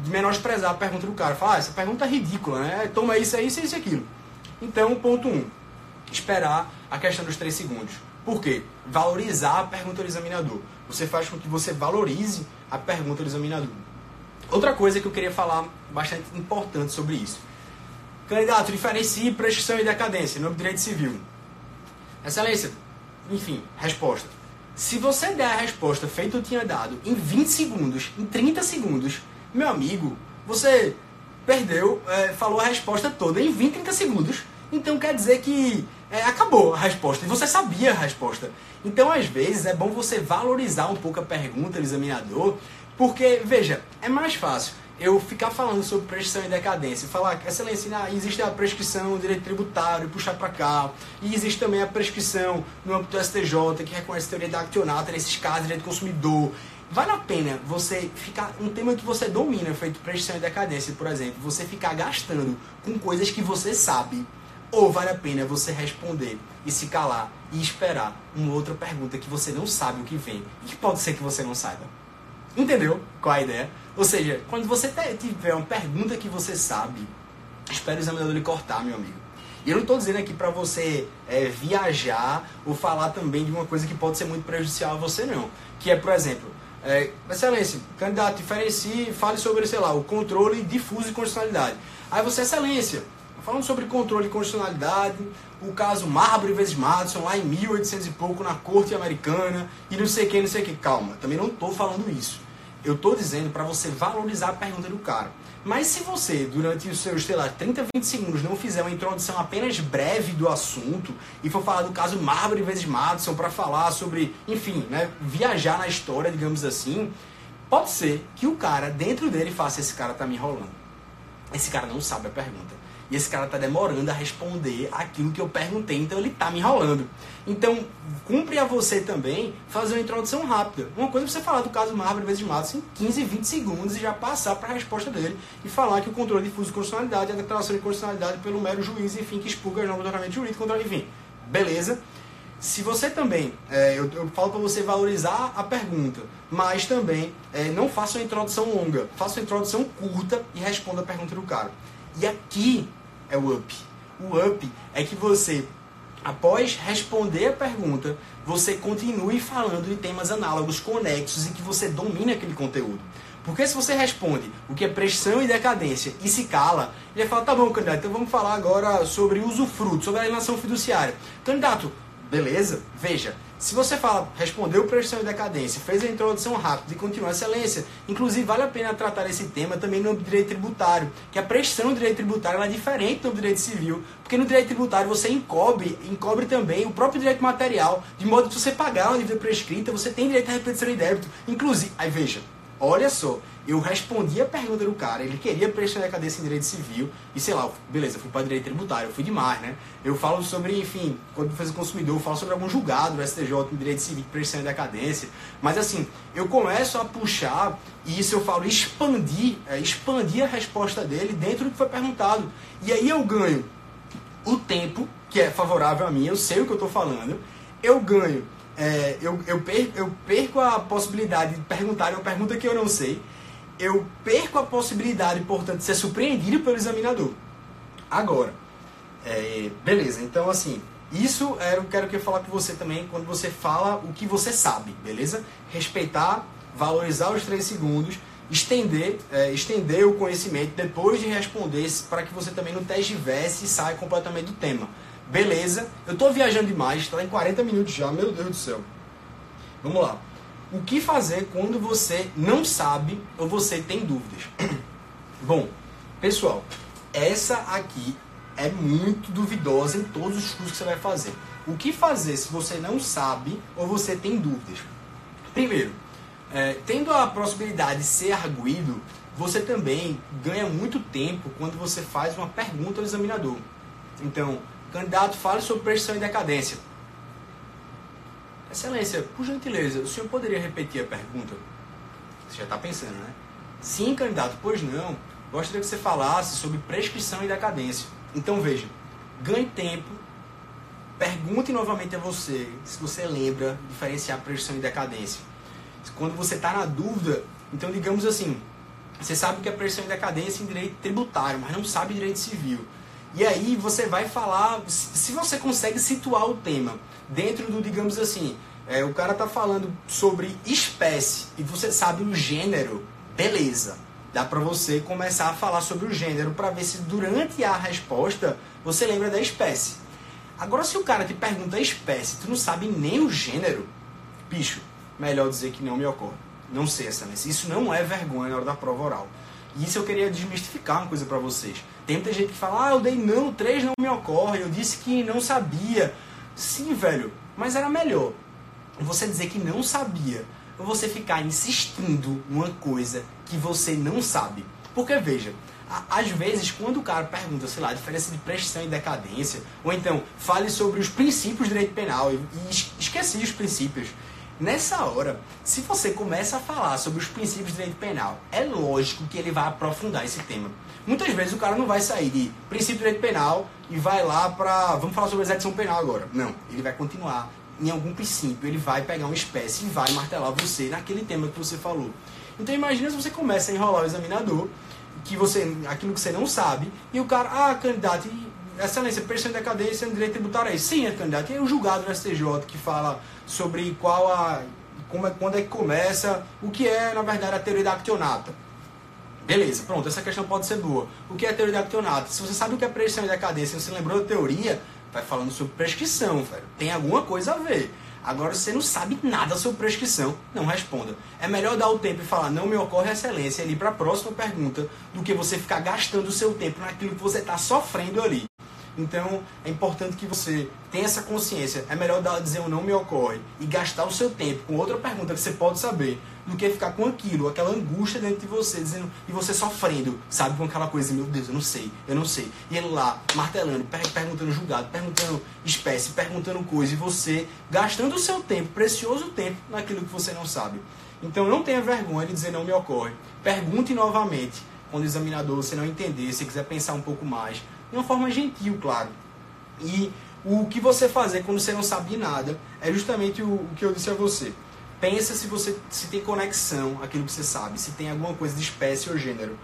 menosprezar a pergunta do cara. Fala, ah, essa pergunta é ridícula, né? Toma isso, isso, isso e aquilo. Então, ponto 1. Um, esperar a questão dos 3 segundos. Por quê? Valorizar a pergunta do examinador. Você faz com que você valorize a pergunta do examinador. Outra coisa que eu queria falar bastante importante sobre isso. Candidato, diferencie prescrição e decadência no direito civil. Excelência, enfim, resposta. Se você der a resposta feita eu tinha dado em 20 segundos, em 30 segundos, meu amigo, você perdeu, é, falou a resposta toda em 20, 30 segundos. Então quer dizer que é, acabou a resposta e você sabia a resposta. Então, às vezes, é bom você valorizar um pouco a pergunta do examinador, porque, veja, é mais fácil eu ficar falando sobre prescrição e decadência, falar, excelência, ah, existe a prescrição no direito tributário, puxar para cá, e existe também a prescrição no âmbito do STJ, que reconhece a teoria da accionata, nesses casos, direito do consumidor. Vale a pena você ficar, um tema que você domina, feito prescrição e decadência, por exemplo, você ficar gastando com coisas que você sabe, ou vale a pena você responder e se calar e esperar uma outra pergunta que você não sabe o que vem e que pode ser que você não saiba. Entendeu qual é a ideia? Ou seja, quando você tiver uma pergunta que você sabe, espere o examinador lhe cortar, meu amigo. E eu não estou dizendo aqui para você é, viajar ou falar também de uma coisa que pode ser muito prejudicial a você, não. Que é, por exemplo, é, excelência, candidato, diferencie, fale sobre, sei lá, o controle difuso de constitucionalidade. Aí você, excelência, falando sobre controle de constitucionalidade, o caso Marbury vezes Madison, lá em 1800 e pouco, na corte americana, e não sei o que, não sei o que. Calma, também não estou falando isso. Eu estou dizendo para você valorizar a pergunta do cara. Mas se você, durante os seus, sei lá, 30, 20 segundos, não fizer uma introdução apenas breve do assunto e for falar do caso Marbury vezes Madison para falar sobre, enfim, né, viajar na história, digamos assim, pode ser que o cara, dentro dele, faça esse cara tá me enrolando. Esse cara não sabe a pergunta. E esse cara tá demorando a responder aquilo que eu perguntei, então ele tá me enrolando. Então, cumpre a você também fazer uma introdução rápida. Uma coisa é você falar do caso Marvel vezes Matos em 15, 20 segundos e já passar para a resposta dele e falar que o controle difuso de constitucionalidade é a declaração de constitucionalidade pelo mero juiz, enfim, que expurga as normas do ordenamento jurídico, contra, enfim. Beleza? Se você também, é, eu, eu, falo para você valorizar a pergunta, mas também é, não faça uma introdução longa, faça uma introdução curta e responda a pergunta do cara. E aqui é o up. O up é que você, após responder a pergunta, você continue falando de temas análogos, conexos e que você domine aquele conteúdo. Porque se você responde o que é pressão e decadência e se cala, ele vai falar, tá bom, candidato, então vamos falar agora sobre usufruto, sobre a alienação fiduciária. Candidato, beleza? Veja, se você fala, respondeu prestação e decadência, fez a introdução rápida e continua a excelência, inclusive vale a pena tratar esse tema também no direito tributário, que a prestação do direito tributário é diferente do direito civil, porque no direito tributário você encobre, encobre também o próprio direito material, de modo que se você pagar uma dívida prescrita, você tem direito à repetição de débito. Inclusive, aí veja, Olha só, eu respondi a pergunta do cara, ele queria preencher a cadeia em direito civil, e sei lá, beleza, fui para direito tributário, eu fui demais, né? Eu falo sobre, enfim, quando fez o consumidor, eu falo sobre algum julgado do STJ em direito civil, a decadência, mas assim, eu começo a puxar, e isso eu falo expandir, é, expandir a resposta dele dentro do que foi perguntado. E aí eu ganho o tempo, que é favorável a mim, eu sei o que eu estou falando, eu ganho é, eu, eu, perco, eu perco a possibilidade de perguntar uma pergunta que eu não sei, eu perco a possibilidade, portanto, de ser surpreendido pelo examinador. Agora, é, beleza, então assim, isso era o que eu quero falar com você também quando você fala o que você sabe, beleza? Respeitar, valorizar os três segundos, estender, é, estender o conhecimento depois de responder para que você também não tergivesse e saia completamente do tema. Beleza, eu estou viajando demais, está em 40 minutos já, meu Deus do céu. Vamos lá. O que fazer quando você não sabe ou você tem dúvidas? Bom, pessoal, essa aqui é muito duvidosa em todos os cursos que você vai fazer. O que fazer se você não sabe ou você tem dúvidas? Primeiro, é, tendo a possibilidade de ser arguído, você também ganha muito tempo quando você faz uma pergunta ao examinador. Então, Candidato, fale sobre pressão e decadência. Excelência, por gentileza, o senhor poderia repetir a pergunta? Você já está pensando, né? Sim, candidato, pois não. Gostaria que você falasse sobre prescrição e decadência. Então veja, ganhe tempo, pergunte novamente a você se você lembra diferenciar prescrição e decadência. Quando você está na dúvida, então digamos assim, você sabe que é pressão e decadência em direito tributário, mas não sabe direito civil. E aí você vai falar, se você consegue situar o tema dentro do, digamos assim, é, o cara tá falando sobre espécie e você sabe o gênero, beleza. Dá para você começar a falar sobre o gênero para ver se durante a resposta você lembra da espécie. Agora se o cara te pergunta a espécie, tu não sabe nem o gênero, bicho, melhor dizer que não me ocorre. Não sei, excelência. Isso não é vergonha na hora da prova oral. E isso eu queria desmistificar uma coisa para vocês. Tem muita gente que fala, ah, eu dei não, três não me ocorre, eu disse que não sabia. Sim, velho, mas era melhor você dizer que não sabia ou você ficar insistindo numa coisa que você não sabe. Porque veja, às vezes quando o cara pergunta, sei lá, a diferença de prescrição e decadência, ou então fale sobre os princípios do direito penal e esqueci os princípios, Nessa hora, se você começa a falar sobre os princípios do direito penal, é lógico que ele vai aprofundar esse tema. Muitas vezes o cara não vai sair de princípio do direito penal e vai lá para. Vamos falar sobre a execução penal agora. Não, ele vai continuar em algum princípio, ele vai pegar uma espécie e vai martelar você naquele tema que você falou. Então imagina se você começa a enrolar o examinador, que você, aquilo que você não sabe, e o cara, ah, candidato, excelência, pressão de decadência no direito tributário é Sim, é candidato. Aí o julgado no STJ que fala sobre qual a. Como é, quando é que começa, o que é, na verdade, a teoria da actionata. Beleza, pronto, essa questão pode ser boa. O que é a teoria da actionata? Se você sabe o que é pressão e decadência, você lembrou da teoria, vai falando sobre prescrição, velho. Tem alguma coisa a ver. Agora, você não sabe nada sobre prescrição, não responda. É melhor dar o tempo e falar, não me ocorre excelência, e ir para a próxima pergunta, do que você ficar gastando o seu tempo naquilo que você está sofrendo ali. Então é importante que você tenha essa consciência. É melhor dar, dizer um não me ocorre e gastar o seu tempo com outra pergunta que você pode saber do que ficar com aquilo, aquela angústia dentro de você, dizendo, e você sofrendo, sabe, com aquela coisa, meu Deus, eu não sei, eu não sei. E ele lá, martelando, perguntando julgado, perguntando espécie, perguntando coisa, e você gastando o seu tempo, precioso tempo, naquilo que você não sabe. Então não tenha vergonha de dizer não me ocorre. Pergunte novamente quando o examinador você não entender, se quiser pensar um pouco mais de uma forma gentil, claro. E o que você fazer quando você não sabe nada é justamente o, o, que eu disse a você. Pensa se você se tem conexão aquilo que você sabe, se tem alguma coisa de espécie ou gênero.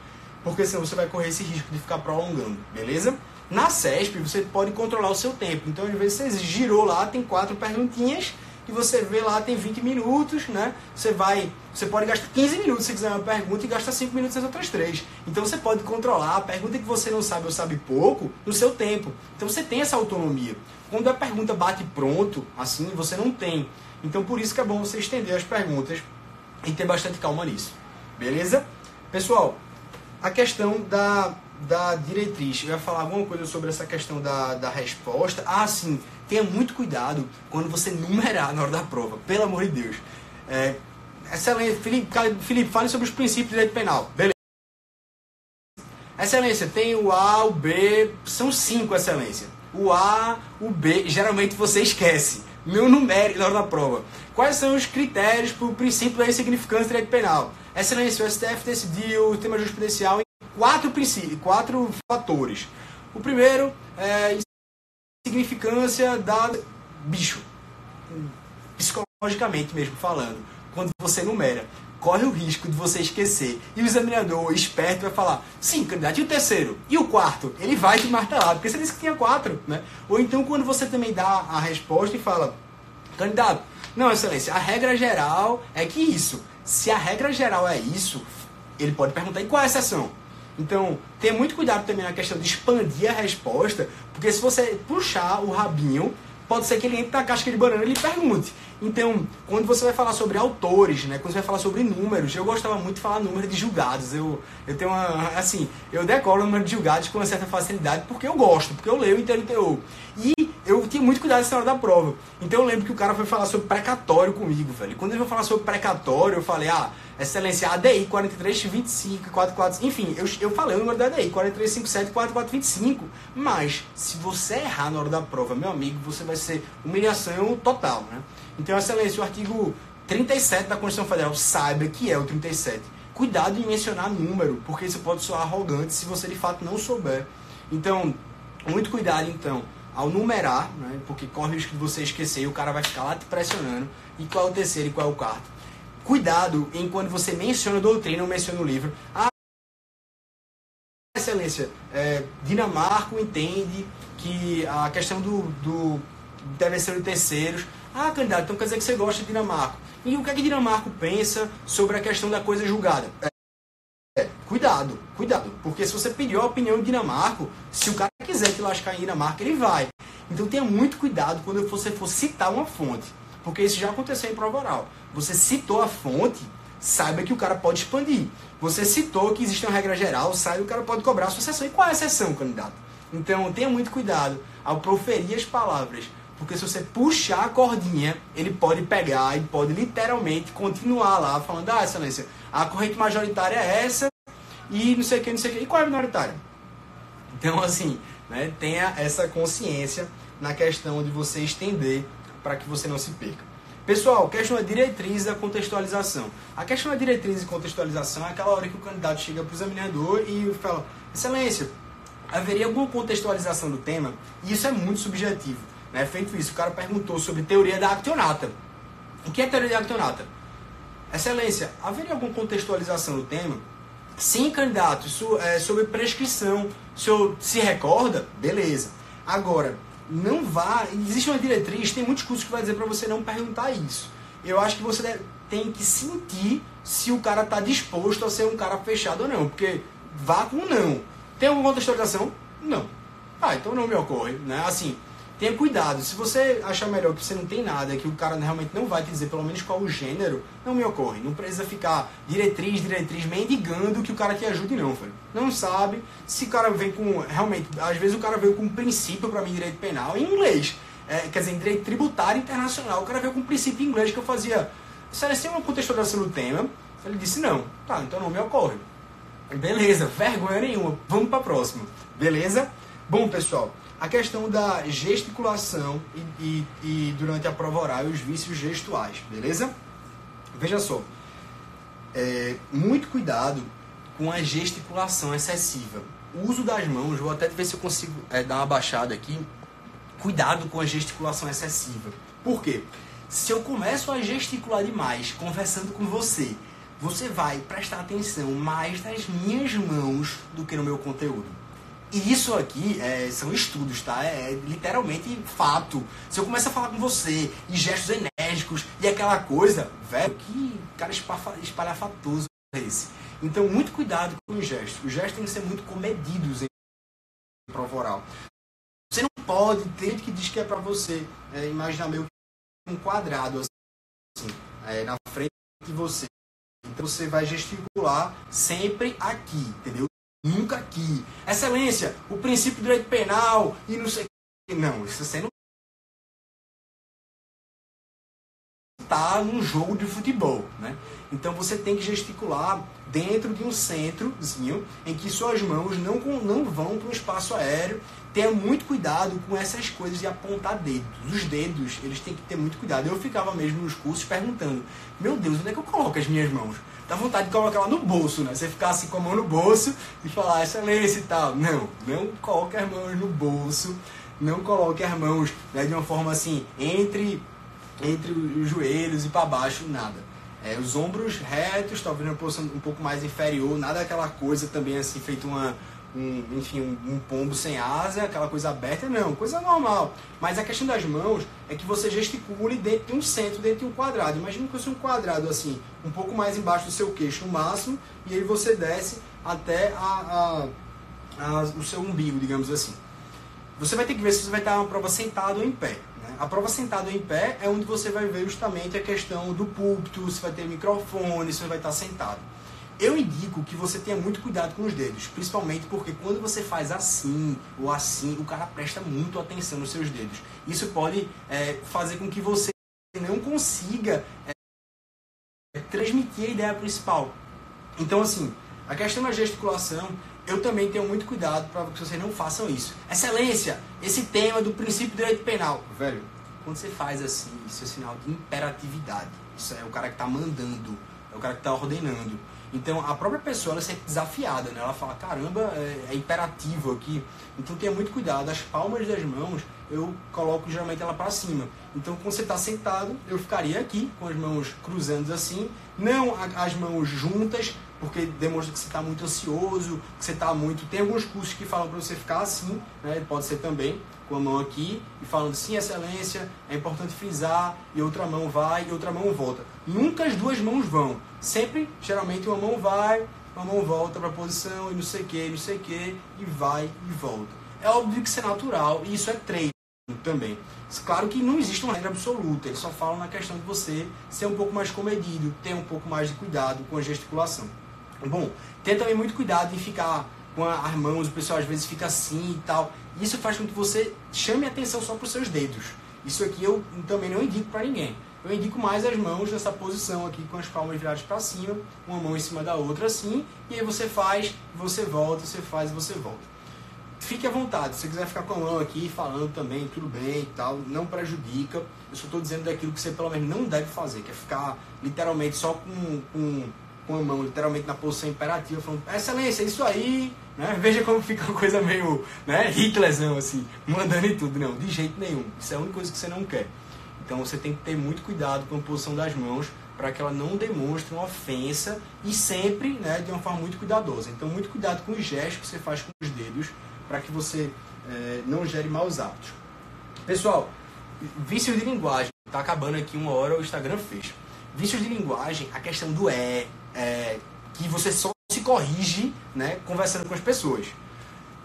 Porque senão você vai correr esse risco de ficar prolongando, beleza? Na CESP você pode controlar o seu tempo. Então, às vezes você girou lá, tem quatro perguntinhas e você vê lá tem 20 minutos, né? Você vai, você pode gastar 15 minutos se quiser uma pergunta e gasta 5 minutos nas outras três. Então você pode controlar a pergunta que você não sabe ou sabe pouco no seu tempo. Então você tem essa autonomia. Quando a pergunta bate pronto, assim, você não tem. Então por isso que é bom você estender as perguntas e ter bastante calma nisso. Beleza? Pessoal, a questão da, da diretriz. Eu ia falar alguma coisa sobre essa questão da, da resposta. Ah, sim tenha muito cuidado quando você numerar na hora da prova, pelo amor de Deus. É, Excelência, Felipe, Felipe, fale sobre os princípios do direito penal. Beleza. Excelência, tem o A, o B, são cinco, excelência. O A, o B, geralmente você esquece. Meu numérico na hora da prova. Quais são os critérios para o princípio da insignificância do direito penal? Excelência, o STF decidiu o tema jurisprudencial em quatro princípios, quatro fatores. O primeiro é insignificância da bicho, psicologicamente mesmo falando, quando você numera corre o risco de você esquecer. E o examinador esperto vai falar, sim, candidato, e o terceiro? E o quarto? Ele vai te martelar, porque você disse que tinha quatro, né? Ou então quando você também dá a resposta e fala, candidato, não, excelência, a regra geral é que isso. Se a regra geral é isso, ele pode perguntar, e qual é a exceção? Então, tenha muito cuidado também na questão de expandir a resposta, porque se você puxar o rabinho, pode ser que ele entre na casca de banana e lhe pergunte. Então, quando você vai falar sobre autores, né, quando você vai falar sobre números, eu gostava muito de falar número de julgados. Eu, eu tenho uma, assim, eu decoro o número de julgados com uma certa facilidade porque eu gosto, porque eu leio e entendo o teor. E eu tinha muito cuidado nessa hora da prova. Então eu lembro que o cara foi falar sobre precatório comigo, velho. Quando ele foi falar sobre precatório, eu falei, ah, excelência, ADI 4325, 44, enfim, eu, eu falei o número da ADI, 4357, 4425. Mas, se você errar na hora da prova, meu amigo, você vai ser humilhação total, né? Então, excelência, o artigo 37 da Constituição Federal, saiba que é o 37. Cuidado em mencionar número, porque isso pode soar arrogante se você de fato não souber. Então, muito cuidado então ao numerar, né, porque corre o risco de você esquecer e o cara vai ficar lá te pressionando. E qual é o terceiro e qual é o quarto? Cuidado em quando você menciona doutrina ou menciona o livro. Ah, excelência, é, Dinamarco entende que a questão do, do intervenção de terceiros. Ah, candidato, então quer dizer que você gosta de Dinamarco. E o que é que Dinamarco pensa sobre a questão da coisa julgada? Cuidado, cuidado. Porque se você pediu a opinião de Dinamarco, se o cara quiser te lascar em Dinamarca, ele vai. Então tenha muito cuidado quando você for citar uma fonte. Porque isso já aconteceu em prova oral. Você citou a fonte, saiba que o cara pode expandir. Você citou que existe uma regra geral, saiba que o cara pode cobrar a sua. E qual é a exceção, candidato? Então tenha muito cuidado ao proferir as palavras. Porque se você puxar a cordinha, ele pode pegar e pode literalmente continuar lá falando, ah, excelência, a corrente majoritária é essa e não sei o que, não sei o que. E qual é a minoritária? Então, assim, né, tenha essa consciência na questão de você estender para que você não se perca. Pessoal, questão da diretriz da contextualização. A questão da diretriz e contextualização é aquela hora que o candidato chega para o examinador e fala: Excelência, haveria alguma contextualização do tema? E isso é muito subjetivo. Né? Feito isso, o cara perguntou sobre teoria da actionata. O que é teoria da actionata? Excelência, haveria alguma contextualização do tema? Sim, candidato, isso é sobre prescrição. O senhor se recorda? Beleza. Agora, não vá. Existe uma diretriz, tem muitos cursos que vai dizer para você não perguntar isso. Eu acho que você deve, tem que sentir se o cara está disposto a ser um cara fechado ou não. Porque vá com não. Tem alguma contextualização? Não. Ah, então não me ocorre. Né? Assim, tenha cuidado. Se você achar melhor que você não tem nada, que o cara realmente não vai te dizer pelo menos qual o gênero, não me ocorre. Não precisa ficar diretriz, diretriz, mendigando que o cara te ajude, não, velho. Não sabe. Se o cara vem com. Realmente, às vezes o cara veio com um princípio para mim, direito penal, em inglês. É, quer dizer, em direito tributário internacional. O cara veio com um princípio em inglês que eu fazia. Se uma contextualização do tema, ele disse não. Tá, então não me ocorre. Beleza, vergonha nenhuma. Vamos para próximo. Beleza? Bom, pessoal, a questão da gesticulação e, e, e durante a prova oral os vícios gestuais, beleza? Veja só, é, muito cuidado com a gesticulação excessiva. O uso das mãos, vou até ver se eu consigo é, dar uma baixada aqui. Cuidado com a gesticulação excessiva. Por quê? Se eu começo a gesticular demais, conversando com você, você vai prestar atenção mais nas minhas mãos do que no meu conteúdo. E isso aqui é, são estudos, tá? É, é literalmente fato. Se eu começar a falar com você e gestos enérgicos e aquela coisa, velho, que cara espalhafatoso é esse. Então, muito cuidado com os gestos. Os gestos têm que ser muito comedidos em prova oral. Você não pode, tem que diz que é para você é, imaginar meio que um quadrado assim, é, na frente de você. Então você vai gesticular sempre aqui, entendeu? Nunca aqui. Excelência, o princípio do direito penal e não sei Não, isso você não tá num jogo de futebol, né? Então você tem que gesticular dentro de um centrozinho em que suas mãos não, não vão para um espaço aéreo. Tenha muito cuidado com essas coisas de apontar dedos. Os dedos, eles têm que ter muito cuidado. Eu ficava mesmo nos cursos perguntando: Meu Deus, onde é que eu coloco as minhas mãos? Dá vontade de colocar lá no bolso, né? Você ficar assim com a mão no bolso e falar excelência e tal. Não, não coloque as mãos no bolso. Não coloque as mãos né, de uma forma assim, entre, entre os joelhos e para baixo, nada é, os ombros retos, talvez uma posição um pouco mais inferior, nada aquela coisa também assim, feito uma, um, enfim, um, um, pombo sem asa, aquela coisa aberta, não, coisa normal. Mas a questão das mãos é que você gesticule dentro de um centro, dentro de um quadrado. Imagina que fosse um quadrado assim, um pouco mais embaixo do seu queixo, no máximo, e aí você desce até a, a, a, o seu umbigo, digamos assim. Você vai ter que ver se você vai estar uma prova sentado ou em pé. A prova sentado em pé é onde você vai ver justamente a questão do púlpito, se vai ter microfone, se você vai estar sentado. Eu indico que você tenha muito cuidado com os dedos, principalmente porque quando você faz assim ou assim, o cara presta muito atenção nos seus dedos. Isso pode é, fazer com que você não consiga é, transmitir a ideia principal. Então, assim, a questão da gesticulação, eu também tenho muito cuidado para que vocês não façam isso. Excelência, esse tema do princípio do direito penal. Velho, quando você faz assim, isso é sinal de imperatividade. Isso é o cara que está mandando, é o cara que está ordenando. Então a própria pessoa ela se sente desafiada, né? Ela fala, caramba, é, é, imperativo aqui. Então tenha muito cuidado. As palmas das mãos eu coloco geralmente ela para cima. Então quando você está sentado, eu ficaria aqui com as mãos cruzando assim, não as mãos juntas, porque demonstra que você está muito ansioso, que você está muito. Tem alguns cursos que falam para você ficar assim, né? Pode ser também com a mão aqui e falando sim, excelência, é importante frisar, e outra mão vai e outra mão volta. Nunca as duas mãos vão. Sempre, geralmente, uma mão vai, uma mão volta para a posição e não sei o que, não sei o que, e vai e volta. É óbvio que isso é natural e isso é treino também. Claro que não existe uma regra absoluta, eles só falam na questão de você ser um pouco mais comedido, ter um pouco mais de cuidado com a gesticulação. Bom, tenha também muito cuidado em ficar com as mãos, o pessoal às vezes fica assim e tal. Isso faz com que você chame atenção só para os seus dedos. Isso aqui eu também não indico para ninguém. Eu indico mais as mãos nessa posição aqui, com as palmas viradas para cima, uma mão em cima da outra assim, e aí você faz, você volta, você faz e você volta. Fique à vontade, se você quiser ficar com a mão aqui falando também, tudo bem e tal, não prejudica. Eu só estou dizendo daquilo que você pelo menos não deve fazer, que é ficar literalmente só com, com com a mão literalmente na posição imperativa, falando, excelência, isso aí, né? Veja como fica uma coisa meio, né, Hitlerzão, assim, mandando em tudo. Não, de jeito nenhum. Isso é a única coisa que você não quer. Então você tem que ter muito cuidado com a posição das mãos para que ela não demonstre uma ofensa e sempre, né, de uma forma muito cuidadosa. Então muito cuidado com os gestos que você faz com os dedos para que você é, não gere maus hábitos. Pessoal, vício de linguagem. Tá acabando aqui uma hora, o Instagram fecha. Vícios de linguagem, a questão do é, é, que você só se corrige né, conversando com as pessoas.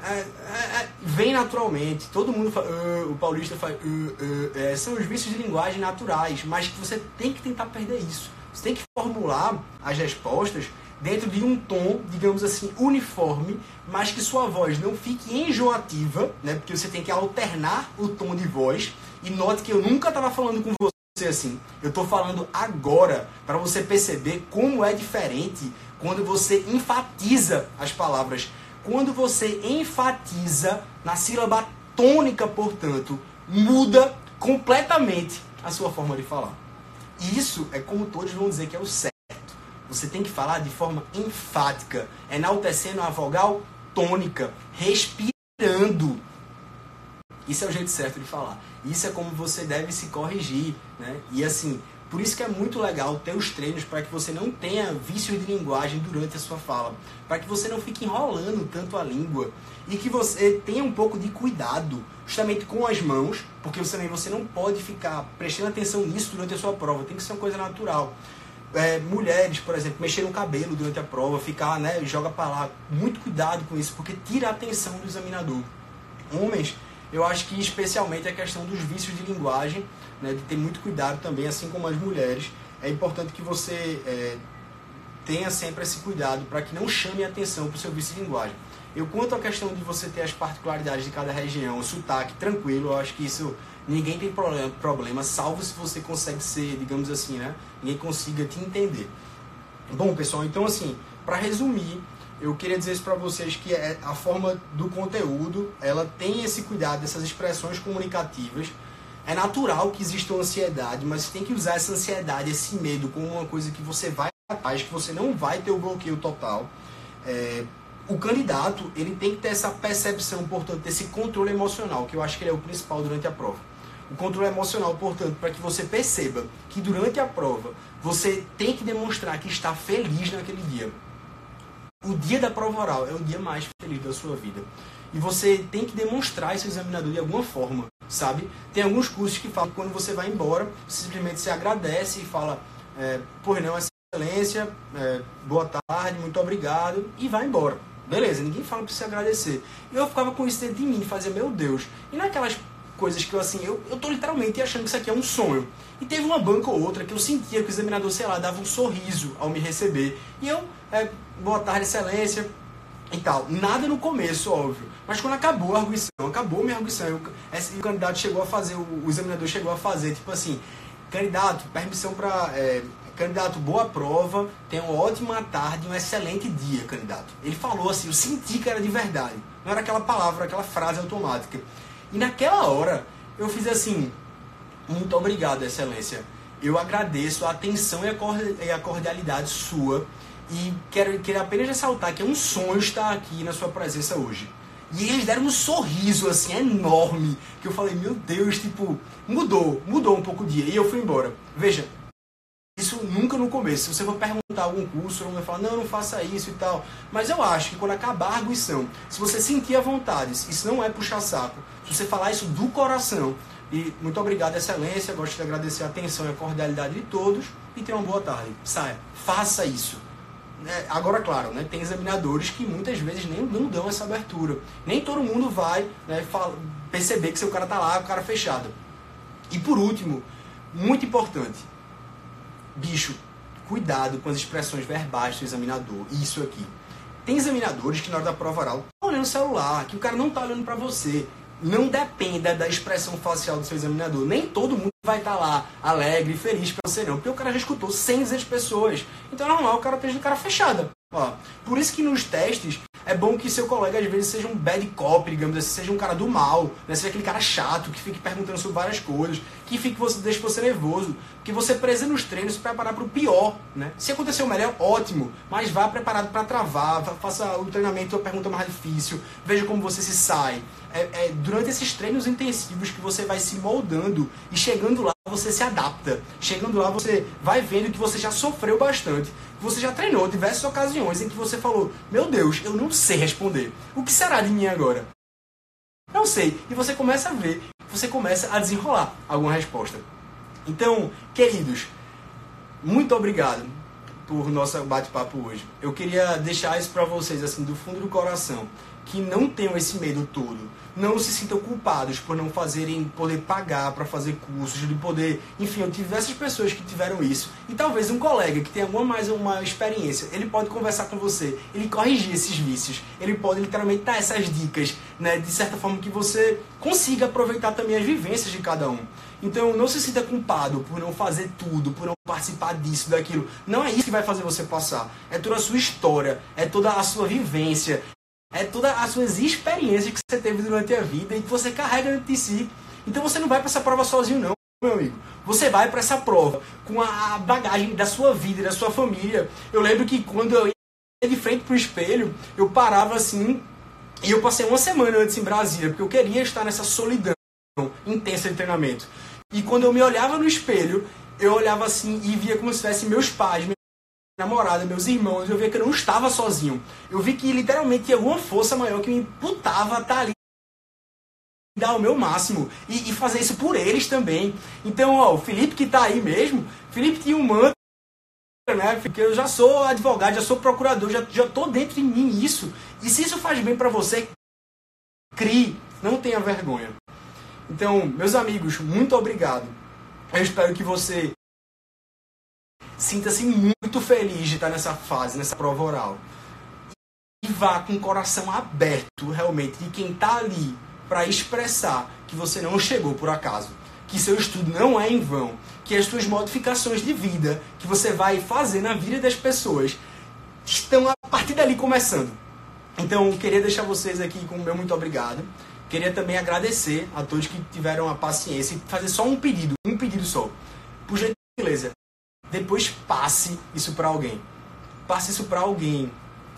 É, é, é vem naturalmente, todo mundo fala, uh, o paulista faz, uh, uh, são os vícios de linguagem naturais, mas que você tem que tentar perder isso. Você tem que formular as respostas dentro de um tom, digamos assim, uniforme, mas que sua voz não fique enjoativa, né? Porque você tem que alternar o tom de voz. E note que eu nunca estava falando com você assim. Eu estou falando agora para você perceber como é diferente quando você enfatiza as palavras. Quando você enfatiza na sílaba tônica, portanto, muda completamente a sua forma de falar. Isso é como todos vão dizer que é o certo. Você tem que falar de forma enfática, enaltecendo a vogal tônica, respirando. Isso é o jeito certo de falar. Isso é como você deve se corrigir, né? E assim, por isso que é muito legal ter os treinos para que você não tenha vícios de linguagem durante a sua fala, para que você não fique enrolando tanto a língua e que você tenha um pouco de cuidado justamente com as mãos, porque você também você não pode ficar prestando atenção nisso durante a sua prova, tem que ser uma coisa natural. É, mulheres, por exemplo, mexer no cabelo durante a prova, ficar, né, joga para lá, muito cuidado com isso, porque tira a atenção do examinador. Homens, eu acho que especialmente a questão dos vícios de linguagem, né, de ter muito cuidado também, assim como as mulheres. É importante que você é, tenha sempre esse cuidado para que não chame atenção para o seu vício de linguagem. Eu quanto à questão de você ter as particularidades de cada região, o sotaque tranquilo, eu acho que isso ninguém tem problema, problema, salvo se você consegue ser, digamos assim, né? Ninguém consiga te entender. Bom, pessoal, então assim, para resumir, eu queria dizer isso para vocês que é a forma do conteúdo, ela tem esse cuidado dessas expressões comunicativas. É natural que exista uma ansiedade, mas você tem que usar essa ansiedade, esse medo, como uma coisa que você vai atrás, que você não vai ter o bloqueio total. É, o candidato ele tem que ter essa percepção, portanto, desse controle emocional, que eu acho que ele é o principal durante a prova. O controle emocional, portanto, para que você perceba que durante a prova você tem que demonstrar que está feliz naquele dia. O dia da prova oral é o dia mais feliz da sua vida. E você tem que demonstrar esse examinador de alguma forma, sabe? Tem alguns cursos que falam que quando você vai embora, simplesmente se agradece e fala, é, por não, excelência, é, boa tarde, muito obrigado, e vai embora. Beleza, ninguém fala para você agradecer. E eu ficava com isso dentro de mim, fazia, meu Deus. E naquelas coisas que eu assim, eu, eu tô literalmente achando que isso aqui é um sonho. E teve uma banca ou outra que eu sentia que o examinador, sei lá, dava um sorriso ao me receber. E eu, é, boa tarde, excelência, e tal. Nada no começo, óbvio. Mas quando acabou a arguição, acabou minha arguição, eu, esse, o candidato chegou a fazer, o, o, examinador chegou a fazer, tipo assim, candidato, permissão para. É, candidato, boa prova, tenha uma ótima tarde, um excelente dia, candidato. Ele falou assim, eu senti que era de verdade. Não era aquela palavra, aquela frase automática. E naquela hora, eu fiz assim, muito obrigado, excelência. Eu agradeço a atenção e a cordialidade sua e quero, quero apenas ressaltar que é um sonho estar aqui na sua presença hoje. E eles deram um sorriso assim enorme, que eu falei, meu Deus, tipo, mudou, mudou um pouco o dia. E eu fui embora. Veja, isso nunca no começo. Se você for perguntar algum curso, não vai falar, não, não faça isso e tal. Mas eu acho que quando acabar a arguição, se você sentir a vontade, isso não é puxar saco, se você falar isso do coração, e muito obrigado, excelência, gosto de agradecer a atenção e a cordialidade de todos, e tenha uma boa tarde. Saia, faça isso. É, agora, claro, né, tem examinadores que muitas vezes nem não dão essa abertura. Nem todo mundo vai né, fala, perceber que seu cara tá lá, o cara fechado. E por último, muito importante, bicho, cuidado com as expressões verbais do examinador. Isso aqui. Tem examinadores que na hora da prova oral estão olhando o celular, que o cara não está olhando para você. Não dependa da expressão facial do seu examinador. Nem todo mundo vai estar tá lá alegre feliz para você, não. Porque o cara já escutou centenas de pessoas. Então é normal o cara de cara fechada. Por isso que nos testes é bom que seu colega às vezes seja um bad cop, digamos assim, seja um cara do mal, né? seja aquele cara chato que fique perguntando sobre várias coisas, que fique você deixe você nervoso, que você precisa nos treinos se preparar para o pior, né? Se acontecer o melhor, ótimo, mas vá preparado para travar, faça o treinamento a pergunta mais difícil, veja como você se sai. É, é durante esses treinos intensivos que você vai se moldando e chegando lá você se adapta. Chegando lá você vai vendo que você já sofreu bastante você já treinou diversas ocasiões em que você falou: Meu Deus, eu não sei responder. O que será de mim agora? Não sei. E você começa a ver, você começa a desenrolar alguma resposta. Então, queridos, muito obrigado por nosso bate-papo hoje. Eu queria deixar isso para vocês, assim, do fundo do coração, que não tenham esse medo todo não se sintam culpados por não fazerem, poder pagar para fazer cursos, de poder, enfim, eu tive diversas pessoas que tiveram isso. E talvez um colega que tenha alguma mais uma experiência, ele pode conversar com você, ele corrigir esses vícios, ele pode literalmente dar essas dicas, né, de certa forma que você consiga aproveitar também as vivências de cada um. Então não se sinta culpado por não fazer tudo, por não participar disso, daquilo. Não é isso que vai fazer você passar. É toda a sua história, é toda a sua vivência, é todas as suas experiências que você teve durante a vida e que você carrega dentro de si. Então você não vai para essa prova sozinho, não, meu amigo. Você vai para essa prova com a bagagem da sua vida e da sua família. Eu lembro que quando eu ia de frente para o espelho, eu parava assim e eu passei uma semana antes em Brasília, porque eu queria estar nessa solidão intensa de treinamento. E quando eu me olhava no espelho, eu olhava assim e via como se fossem meus pais, namorada, meus irmãos, eu via que eu não estava sozinho. Eu vi que literalmente tinha alguma força maior que me imputava a estar ali dar o meu máximo e, e, fazer isso por eles também. Então, ó, o Felipe que está aí mesmo, Felipe tinha um manto, né? Porque eu já sou advogado, já sou procurador, já, já tô dentro de mim isso. E se isso faz bem para você, crie, não tenha vergonha. Então, meus amigos, muito obrigado. Eu espero que você sinta-se muito feliz de estar nessa fase, nessa prova oral. vá com o coração aberto realmente de quem está ali para expressar que você não chegou por acaso, que seu estudo não é em vão, que as suas modificações de vida que você vai fazer na vida das pessoas estão a partir dali começando. Então, queria deixar vocês aqui com o meu muito obrigado. Queria também agradecer a todos que tiveram a paciência e fazer só um pedido, um pedido só. Por gentileza, depois passe isso para alguém. Passe isso para alguém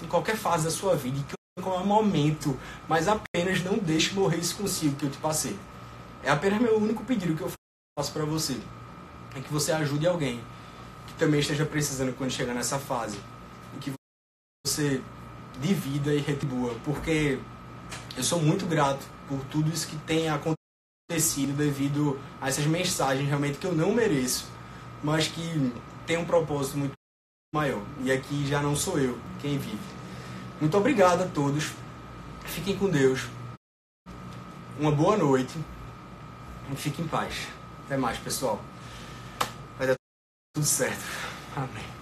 em qualquer fase da sua vida, em qualquer momento, mas apenas não deixe morrer isso consigo que eu te passei. É apenas meu único pedido que eu faço para você. É que você ajude alguém que também esteja precisando quando chegar nessa fase. E que você divida e retribua, porque eu sou muito grato por tudo isso que tem acontecido devido a essas mensagens realmente que eu não mereço, mas que tem um propósito muito maior. E aqui já não sou eu quem vive. Muito obrigado a todos. Fiquem com Deus. Uma boa noite. E fiquem em paz. Até mais, pessoal. Vai dar tudo certo. Amém.